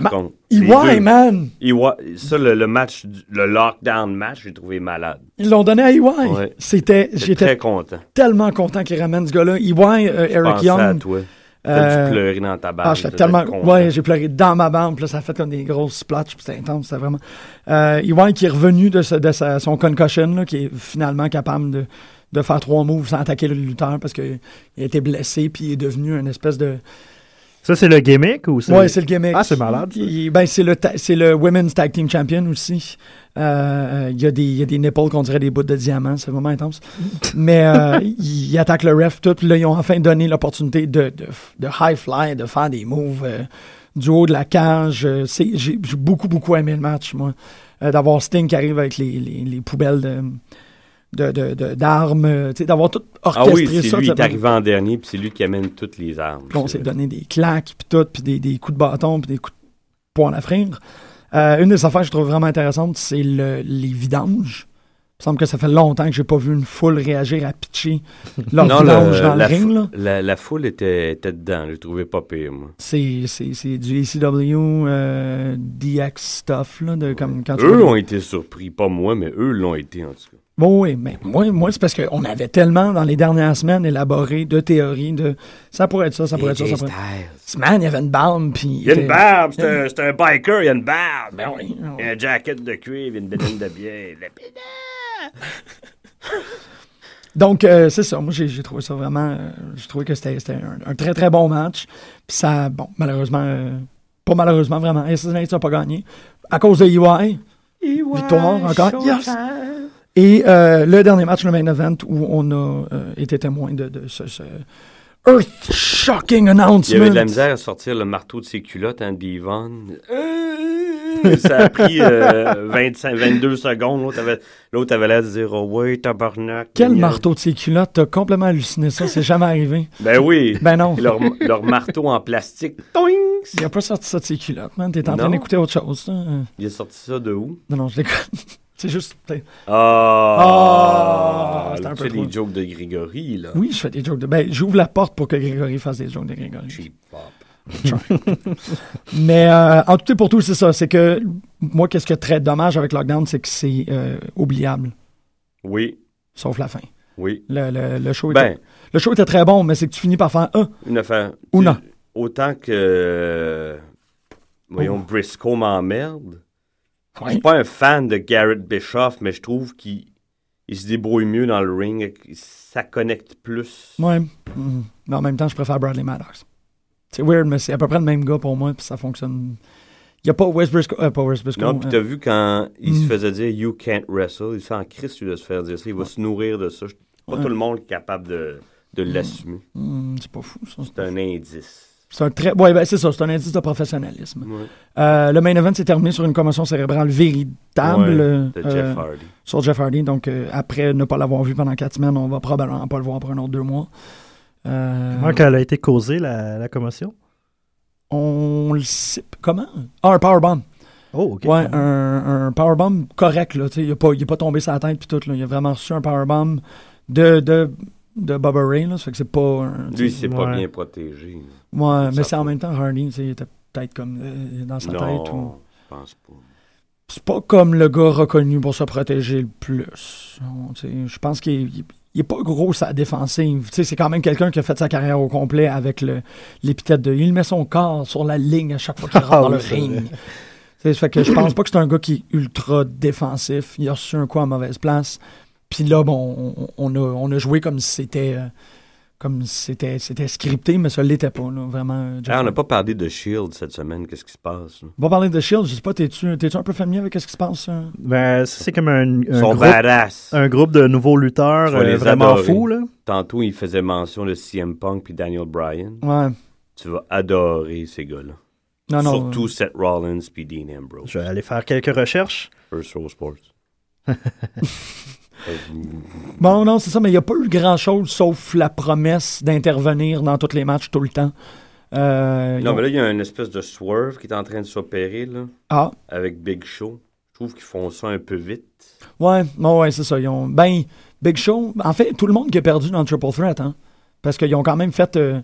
par contre. EY, man! EY, ça, le, le match, du- le lockdown match, j'ai trouvé malade. Ils l'ont donné à EY. Ouais. C'était. J'étais J'étais très content. tellement content qu'ils ramènent ce gars-là. EY, euh, Je Eric pensais à Young. toi. T'as euh, dû pleurer dans ta barre. Ah, j'étais tellement. Ouais, j'ai pleuré dans ma bande, puis là, ça a fait comme des grosses splotches, puis c'était intense, c'était vraiment. Euh, EY qui est revenu de, ce- de sa- son concussion, là, qui est finalement capable de, de faire trois moves sans attaquer le lutteur parce qu'il a été blessé, puis il est devenu une espèce de. Ça, c'est le gimmick ou c'est. Ouais, c'est le gimmick. Ah, c'est malade. Il- ben, c'est le, c'est le Women's Tag Team Champion aussi. Euh, Il y, a des- il y a des nipples qu'on dirait des bouts de diamant, c'est vraiment intense. (laughs) Mais euh, il, il attaque le ref, tout. Puis là, ils ont enfin donné l'opportunité de, de, de high fly, de faire des moves euh, du haut de la cage. Euh, c'est- J'ai j'ai beaucoup, beaucoup aimé le match, moi. Euh, D'avoir Sting qui arrive avec les, les, les poubelles de de- de- de- d'armes, euh, tu sais, d'avoir tout Ah orchestré oui, c'est ça. lui sais, est arrivé en dernier, puis c'est lui qui amène toutes les armes. puis on s'est donné des claques, puis tout, puis des, des coups de bâton, puis des coups de poing à la frire. Euh, une des affaires que je trouve vraiment intéressante, c'est le- les vidanges. Il me semble que ça fait longtemps que j'ai pas vu une foule réagir à pitcher leur (laughs) Non, vidange le- dans le la, ring. fou- là. la, la foule était, était dedans. Je le trouvais pas pire, moi. C'est, c'est, c'est du ACW euh, DX stuff, là, de, comme quand Eux ont été surpris, pas moi, mais eux l'ont été en tout cas. Bon, oui, mais moi, moi c'est parce qu'on avait tellement, dans les dernières semaines, élaboré de théories de ça pourrait être ça, ça pourrait être ça, ça pourrait être... Man, il y avait une barbe, puis... Il y a une barbe, c'est un, c'est un biker, il y a une barbe. Ben oui. Il y a un jacket de cuivre, une bédaine de bière. Donc, euh, c'est ça. Moi, j'ai trouvé ça vraiment. euh, j'ai trouvé que c'était c'était un, un très, très bon match. Puis ça, bon, malheureusement, euh, pas malheureusement, vraiment, Assassin's n'a pas gagné. À cause de UI. Victoire encore. Yes! Et euh, le dernier match, le main event, où on a euh, été témoin de, de ce, ce earth-shocking Il y announcement. avait de la misère à sortir le marteau de ses culottes, Andy Yvonne. Ça a pris euh, 25, 22 secondes. L'autre avait, l'autre avait l'air de dire Oh, oui, tabarnak. Quel marteau de ses culottes? T'as complètement halluciné ça? C'est jamais arrivé. Ben oui. Ben non. Leur, leur marteau en plastique. Toing! Il a pas sorti ça de ses culottes, man. T'es en train d'écouter autre chose. là. Il a sorti ça de où? Non, non, je déconne. C'est juste. Ah! C'est un tu fais trop. des jokes de Grégory, là. Oui, je fais des jokes de. Ben, j'ouvre la porte pour que Grégory fasse des jokes de Grégory. Cheap pop. (laughs) Mais euh, en tout et pour tout, c'est ça. C'est que moi, qu'est-ce qui est très dommage avec Lockdown, c'est que c'est euh, oubliable, Oui, sauf la fin. oui. Le, le, le show était, Ben, le show était très bon, mais c'est que tu finis par faire Ah, une affaire. Ou non. Autant que. voyons, Oh. Briscoe m'emmerde. Je ouais. suis pas un fan de Garrett Bischoff, mais je trouve qu'il il se débrouille mieux dans le ring. Ça connecte plus. Ouais. Mhm. Mais en même temps, je préfère Bradley Maddox. C'est weird, mais c'est à peu près le même gars pour moi, puis ça fonctionne. Il n'y a pas West Briscoe. euh, pas West Briscoe. Non, puis euh, t'as vu quand il Mm. se faisait dire You can't wrestle, il s'en crisse de se faire dire ça. Il va se nourrir de ça. Pas Ouais. tout le monde est capable de, de l'assumer. hmm, c'est pas fou, ça. C'est un indice. C'est un très. Ouais, ben, c'est ça, c'est un indice de professionnalisme. Ouais. Euh, le main event s'est terminé sur une commotion cérébrale véritable. Ouais, de euh, Jeff Hardy. sur Jeff Hardy. Donc, euh, après ne pas l'avoir vu pendant quatre semaines, on va probablement pas le voir pour un autre deux mois. Euh, Comment qu'elle a été causée, la, la commotion? on le sait. Comment? Ah, un powerbomb. Oh, OK. Ouais, un, un powerbomb correct. Là, il n'est pas, pas tombé sur la tête. Puis tout, là. Il a vraiment reçu un powerbomb de, de, de Bubba Ray. Là, ça fait que c'est pas. un- Lui, il sais, s'est pas ouais. bien protégé. ouais, mais c'est en même temps sais, Il était peut-être comme euh, dans sa Non, tête. Ou... je pense pas. c'est pas comme le gars reconnu pour se protéger le plus. Je pense qu'il il- il est pas gros sa défensive. Tu sais, C'est quand même quelqu'un qui a fait sa carrière au complet avec le- l'épithète de il met son corps sur la ligne à chaque fois qu'il (laughs) rentre Ah dans oui, le c'est ring. vrai. Tu sais, Ça fait que je pense pas que c'est un gars qui est ultra défensif. Il a reçu un coup à mauvaise place. Puis là, bon, on, on a, on a joué comme si c'était euh, comme c'était c'était scripté, mais ça l'était pas. Là, vraiment. euh, Ah, on n'a pas parlé de Shield cette semaine. Qu'est-ce qui se passe? là? On va parler de Shield. Je sais pas, t'es-tu t'es-tu un peu familier avec ce qui se passe? euh? Ben, ça, c'est comme un, groupe, un groupe de nouveaux lutteurs euh, vraiment fous, là. Tantôt, il faisait mention de CM Punk puis Daniel Bryan. Ouais. Tu vas adorer ces gars-là. Non, non. Surtout Seth Rollins puis Dean Ambrose. Je vais aller faire quelques recherches. First Row Sports. (laughs) Bon, non, c'est ça, mais il n'y a pas eu grand-chose sauf la promesse d'intervenir dans tous les matchs tout le temps. Euh, Non, ont- mais là, il y a une espèce de swerve qui est en train de s'opérer, là, Ah, avec Big Show. Je trouve qu'ils font ça un peu vite. ouais, non, ouais, c'est ça. Ils ont, ben, Big Show, en fait, tout le monde qui a perdu dans le Triple Threat, hein, parce qu'ils ont quand même fait, euh,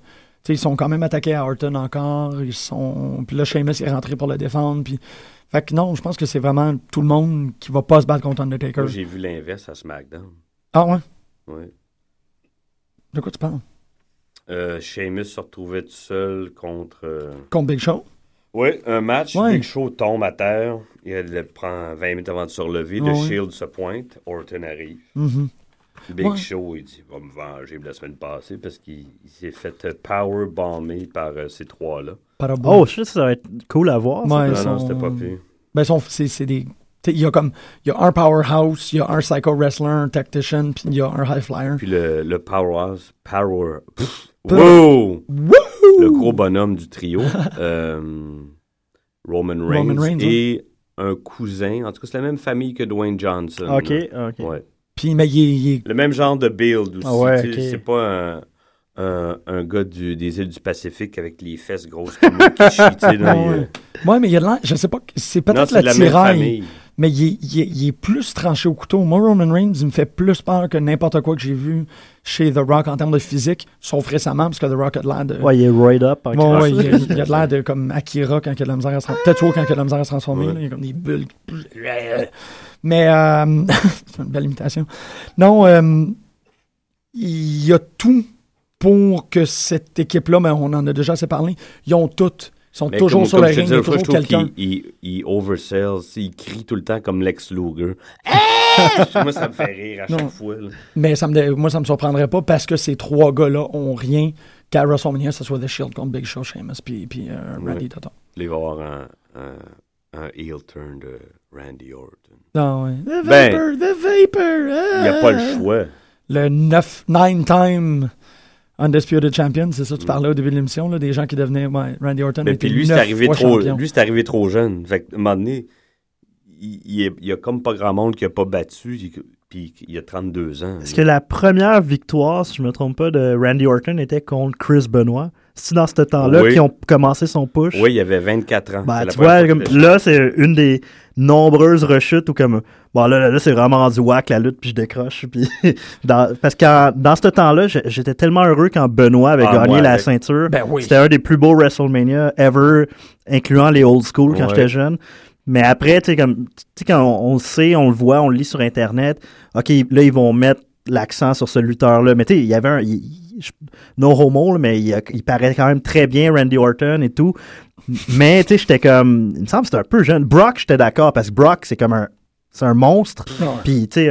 ils sont quand même attaqués à Orton encore, ils sont, puis là, Sheamus est rentré pour le défendre, puis, fait que non, je pense que c'est vraiment tout le monde qui va pas se battre contre Undertaker. J'ai vu l'inverse à SmackDown. Ah ouais? Ouais. De quoi tu parles? Euh, Sheamus se retrouvait tout seul contre. euh, Contre Big Show? Oui, un match. Ouais. Big Show tombe à terre. Il le prend 20 minutes avant de se relever. Le ouais. Shield se pointe. Orton arrive. Mhm. Big Ouais. Show, il dit va me venger la semaine passée parce qu'il il s'est fait euh, powerbomber par euh, ces trois-là. Oh, shit, ça va être cool à voir. ça. Non, ils non, sont- c'était pas pire. Ben, sont- c'est c'est des. tu sais, Il y a comme. Il y a un powerhouse, il y a un psycho wrestler, un tactician, puis il y a un high flyer. Puis le, le powerhouse. Power. pff, wow! Le gros bonhomme du trio. (laughs) euh, Roman Reigns. Roman Reigns, et un cousin. En tout cas, c'est la même famille que Dwayne Johnson. Ok, là. ok. Ouais. Puis, mais il est. il est- Le même genre de build aussi. Ah ouais, tu sais, ok. C'est pas un, un, un gars du- des îles du Pacifique avec les fesses grosses comme un Kishi, tu sais, (laughs) dans les- Ouais. Ouais, mais il y a de l'air. Je sais pas. C'est Non, peut-être la la même tiraille. famille. Mais il est, il est- il est plus tranché au couteau. Moi, Roman Reigns, il me fait plus peur que n'importe quoi que j'ai vu chez The Rock en termes de physique, sauf récemment, parce que The Rock a de l'air de. Ouais, il est roid up. en Ouais, classe. ouais, il, a, il a de l'air (laughs) de comme Akira quand il a de la misère à se transformer. Tetsuo quand il a de la misère à se transformer. Ouais. là, il y a comme des bulles. Mais euh, (laughs) c'est une belle imitation. Non, euh, il y a tout pour que cette équipe-là, mais on en a déjà assez parlé, ils ont toutes. Ils sont Mais toujours comme- sur te ring, il y a toujours quelqu'un. qu'il il, il oversells, tu sais, il crie tout le temps comme Lex Luger. Eh! (laughs) Moi, ça me fait rire à Non. chaque fois. là. Mais ça me, moi, ça me surprendrait pas parce que ces trois gars-là ont rien qu'à WrestleMania, ce soit The Shield contre Big Show, Sheamus, puis, puis euh, Randy Ouais. Va y avoir un, un, un heel turn de Randy Orton. Ah ouais. The Ben, Vapor, The Vapor! Il n'y a pas le ah! choix. Le 9, 9-time Undisputed Champion, c'est ça que tu Mm. parlais au début de l'émission, là, des gens qui devenaient. ouais, Randy Orton Mais était puis lui, c'est arrivé trop, champion. lui, c'est arrivé trop jeune. Fait que, à un moment donné, il, il, est- il y a comme pas grand monde qui a pas battu. il- Puis il a 32 ans. Est-ce que la première victoire, si je me trompe pas, de Randy Orton était contre Chris Benoit? C'est dans ce temps-là Oui. qu'ils ont commencé son push? Oui, il avait 24 ans. Ben, tu vois, comme, là, c'est une des nombreuses rechutes où comme, bon, là, là, là, c'est vraiment rendu whack la lutte, puis je décroche. Puis (laughs) dans, parce que dans ce temps-là, j'étais tellement heureux quand Benoit avait Ah, gagné moi, la avec- ceinture. Ben oui. C'était un des plus beaux WrestleMania ever, incluant les old school quand Ouais. j'étais jeune. Mais après, tu sais, comme, tu sais, quand on, on le sait, on le voit, on le lit sur Internet, OK, là, ils vont mettre l'accent sur ce lutteur-là. Mais tu sais, il y avait un. il- no homo, là, mais il, il paraît quand même très bien, Randy Orton et tout. Mais tu sais, j'étais comme. Il me semble que c'était un peu jeune. Brock, j'étais d'accord, parce que Brock, c'est comme un. C'est un monstre. Puis, tu sais,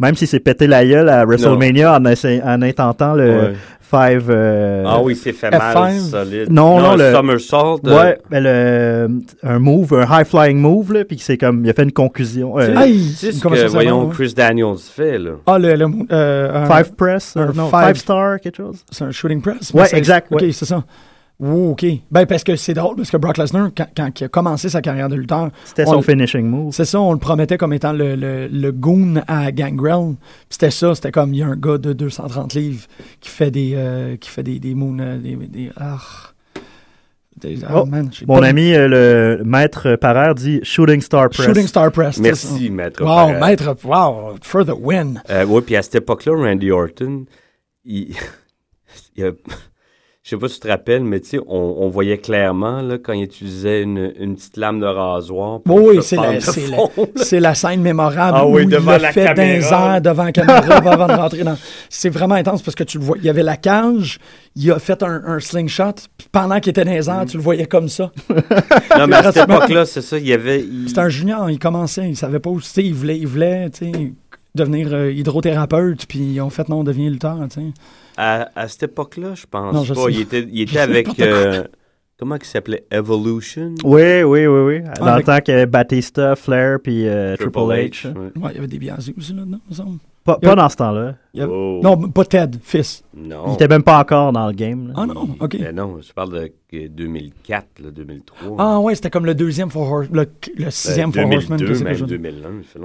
même s'il s'est pété la gueule à WrestleMania en, en intentant le Ouais. Five. euh, Ah oui, c'est fait mal, F5. solide. Non, non, le le- somersault. euh, Ouais, le, un move, un high flying move, là, puis c'est comme, il a fait une conclusion. euh, Hey, Tu sais une ce que, voyons, ouais? Chris Daniels fait, là. Ah, le. le euh, un- five press, un euh, non, five- five star, quelque chose. C'est un shooting press? Ouais, c'est- exact, OK, ouais. c'est ça. Oh, OK. Ben, parce que c'est drôle, parce que Brock Lesnar, quand, quand il a commencé sa carrière de lutteur, C'était on son finishing move. c'est ça, on le promettait comme étant le, le, le goon à Gangrel. Puis C'était ça, c'était comme, il y a un gars de 230 livres qui fait des, euh, qui fait des, des moons, euh, des, des, ah, des- ah, Oh, man, Mon pas- ami, euh, le maître Parère, dit shooting star press. Shooting Star Press. c'est Merci, ça. maître. Wow, maître, wow, for the win. Euh, oui, puis à cette époque-là, Randy Orton, il, (laughs) il a- je sais pas si tu te rappelles, mais tu sais, on, on voyait clairement là, quand il utilisait une, une petite lame de rasoir. pour Oui, c'est la, la- fond, là. c'est la scène mémorable Ah où oui, il devant l'a la fait caméra. airs, devant la caméra (laughs) avant de rentrer dans... C'est vraiment intense parce que tu le vois. Il y avait la cage, il a fait un, un slingshot, puis pendant qu'il était dans les airs, tu le voyais comme ça. (laughs) Non, mais à cette époque-là, c'est ça, il y avait. il- C'était un junior, il commençait, il savait pas où c'était, il voulait, il voulait tu sais, devenir euh, hydrothérapeute, puis ils ont fait non, devient lutteur, tu sais. À, à cette époque-là, je pense Non, je pas. sais. Il était, il (laughs) avec. euh, comment il s'appelait? Evolution? Oui, oui, oui, oui. Dans avec- le temps qu'il y avait Batista, Flair, puis euh, Triple, H. ouais. Ouais, il y avait des biazis aussi là-dedans, il me semble. Pas, dans ce temps-là. Avait- Oh. Non, pas Ted, fils. Non. Il était même pas encore dans le game. là. Ah non, ok. Mais non, je parle de que 2004, là, 2003. Ah ouais, c'était comme le deuxième Four Horse, le, le Ben, sixième Four Horseman. 2002, qu'est-ce que même je veux dire. 2001. il fait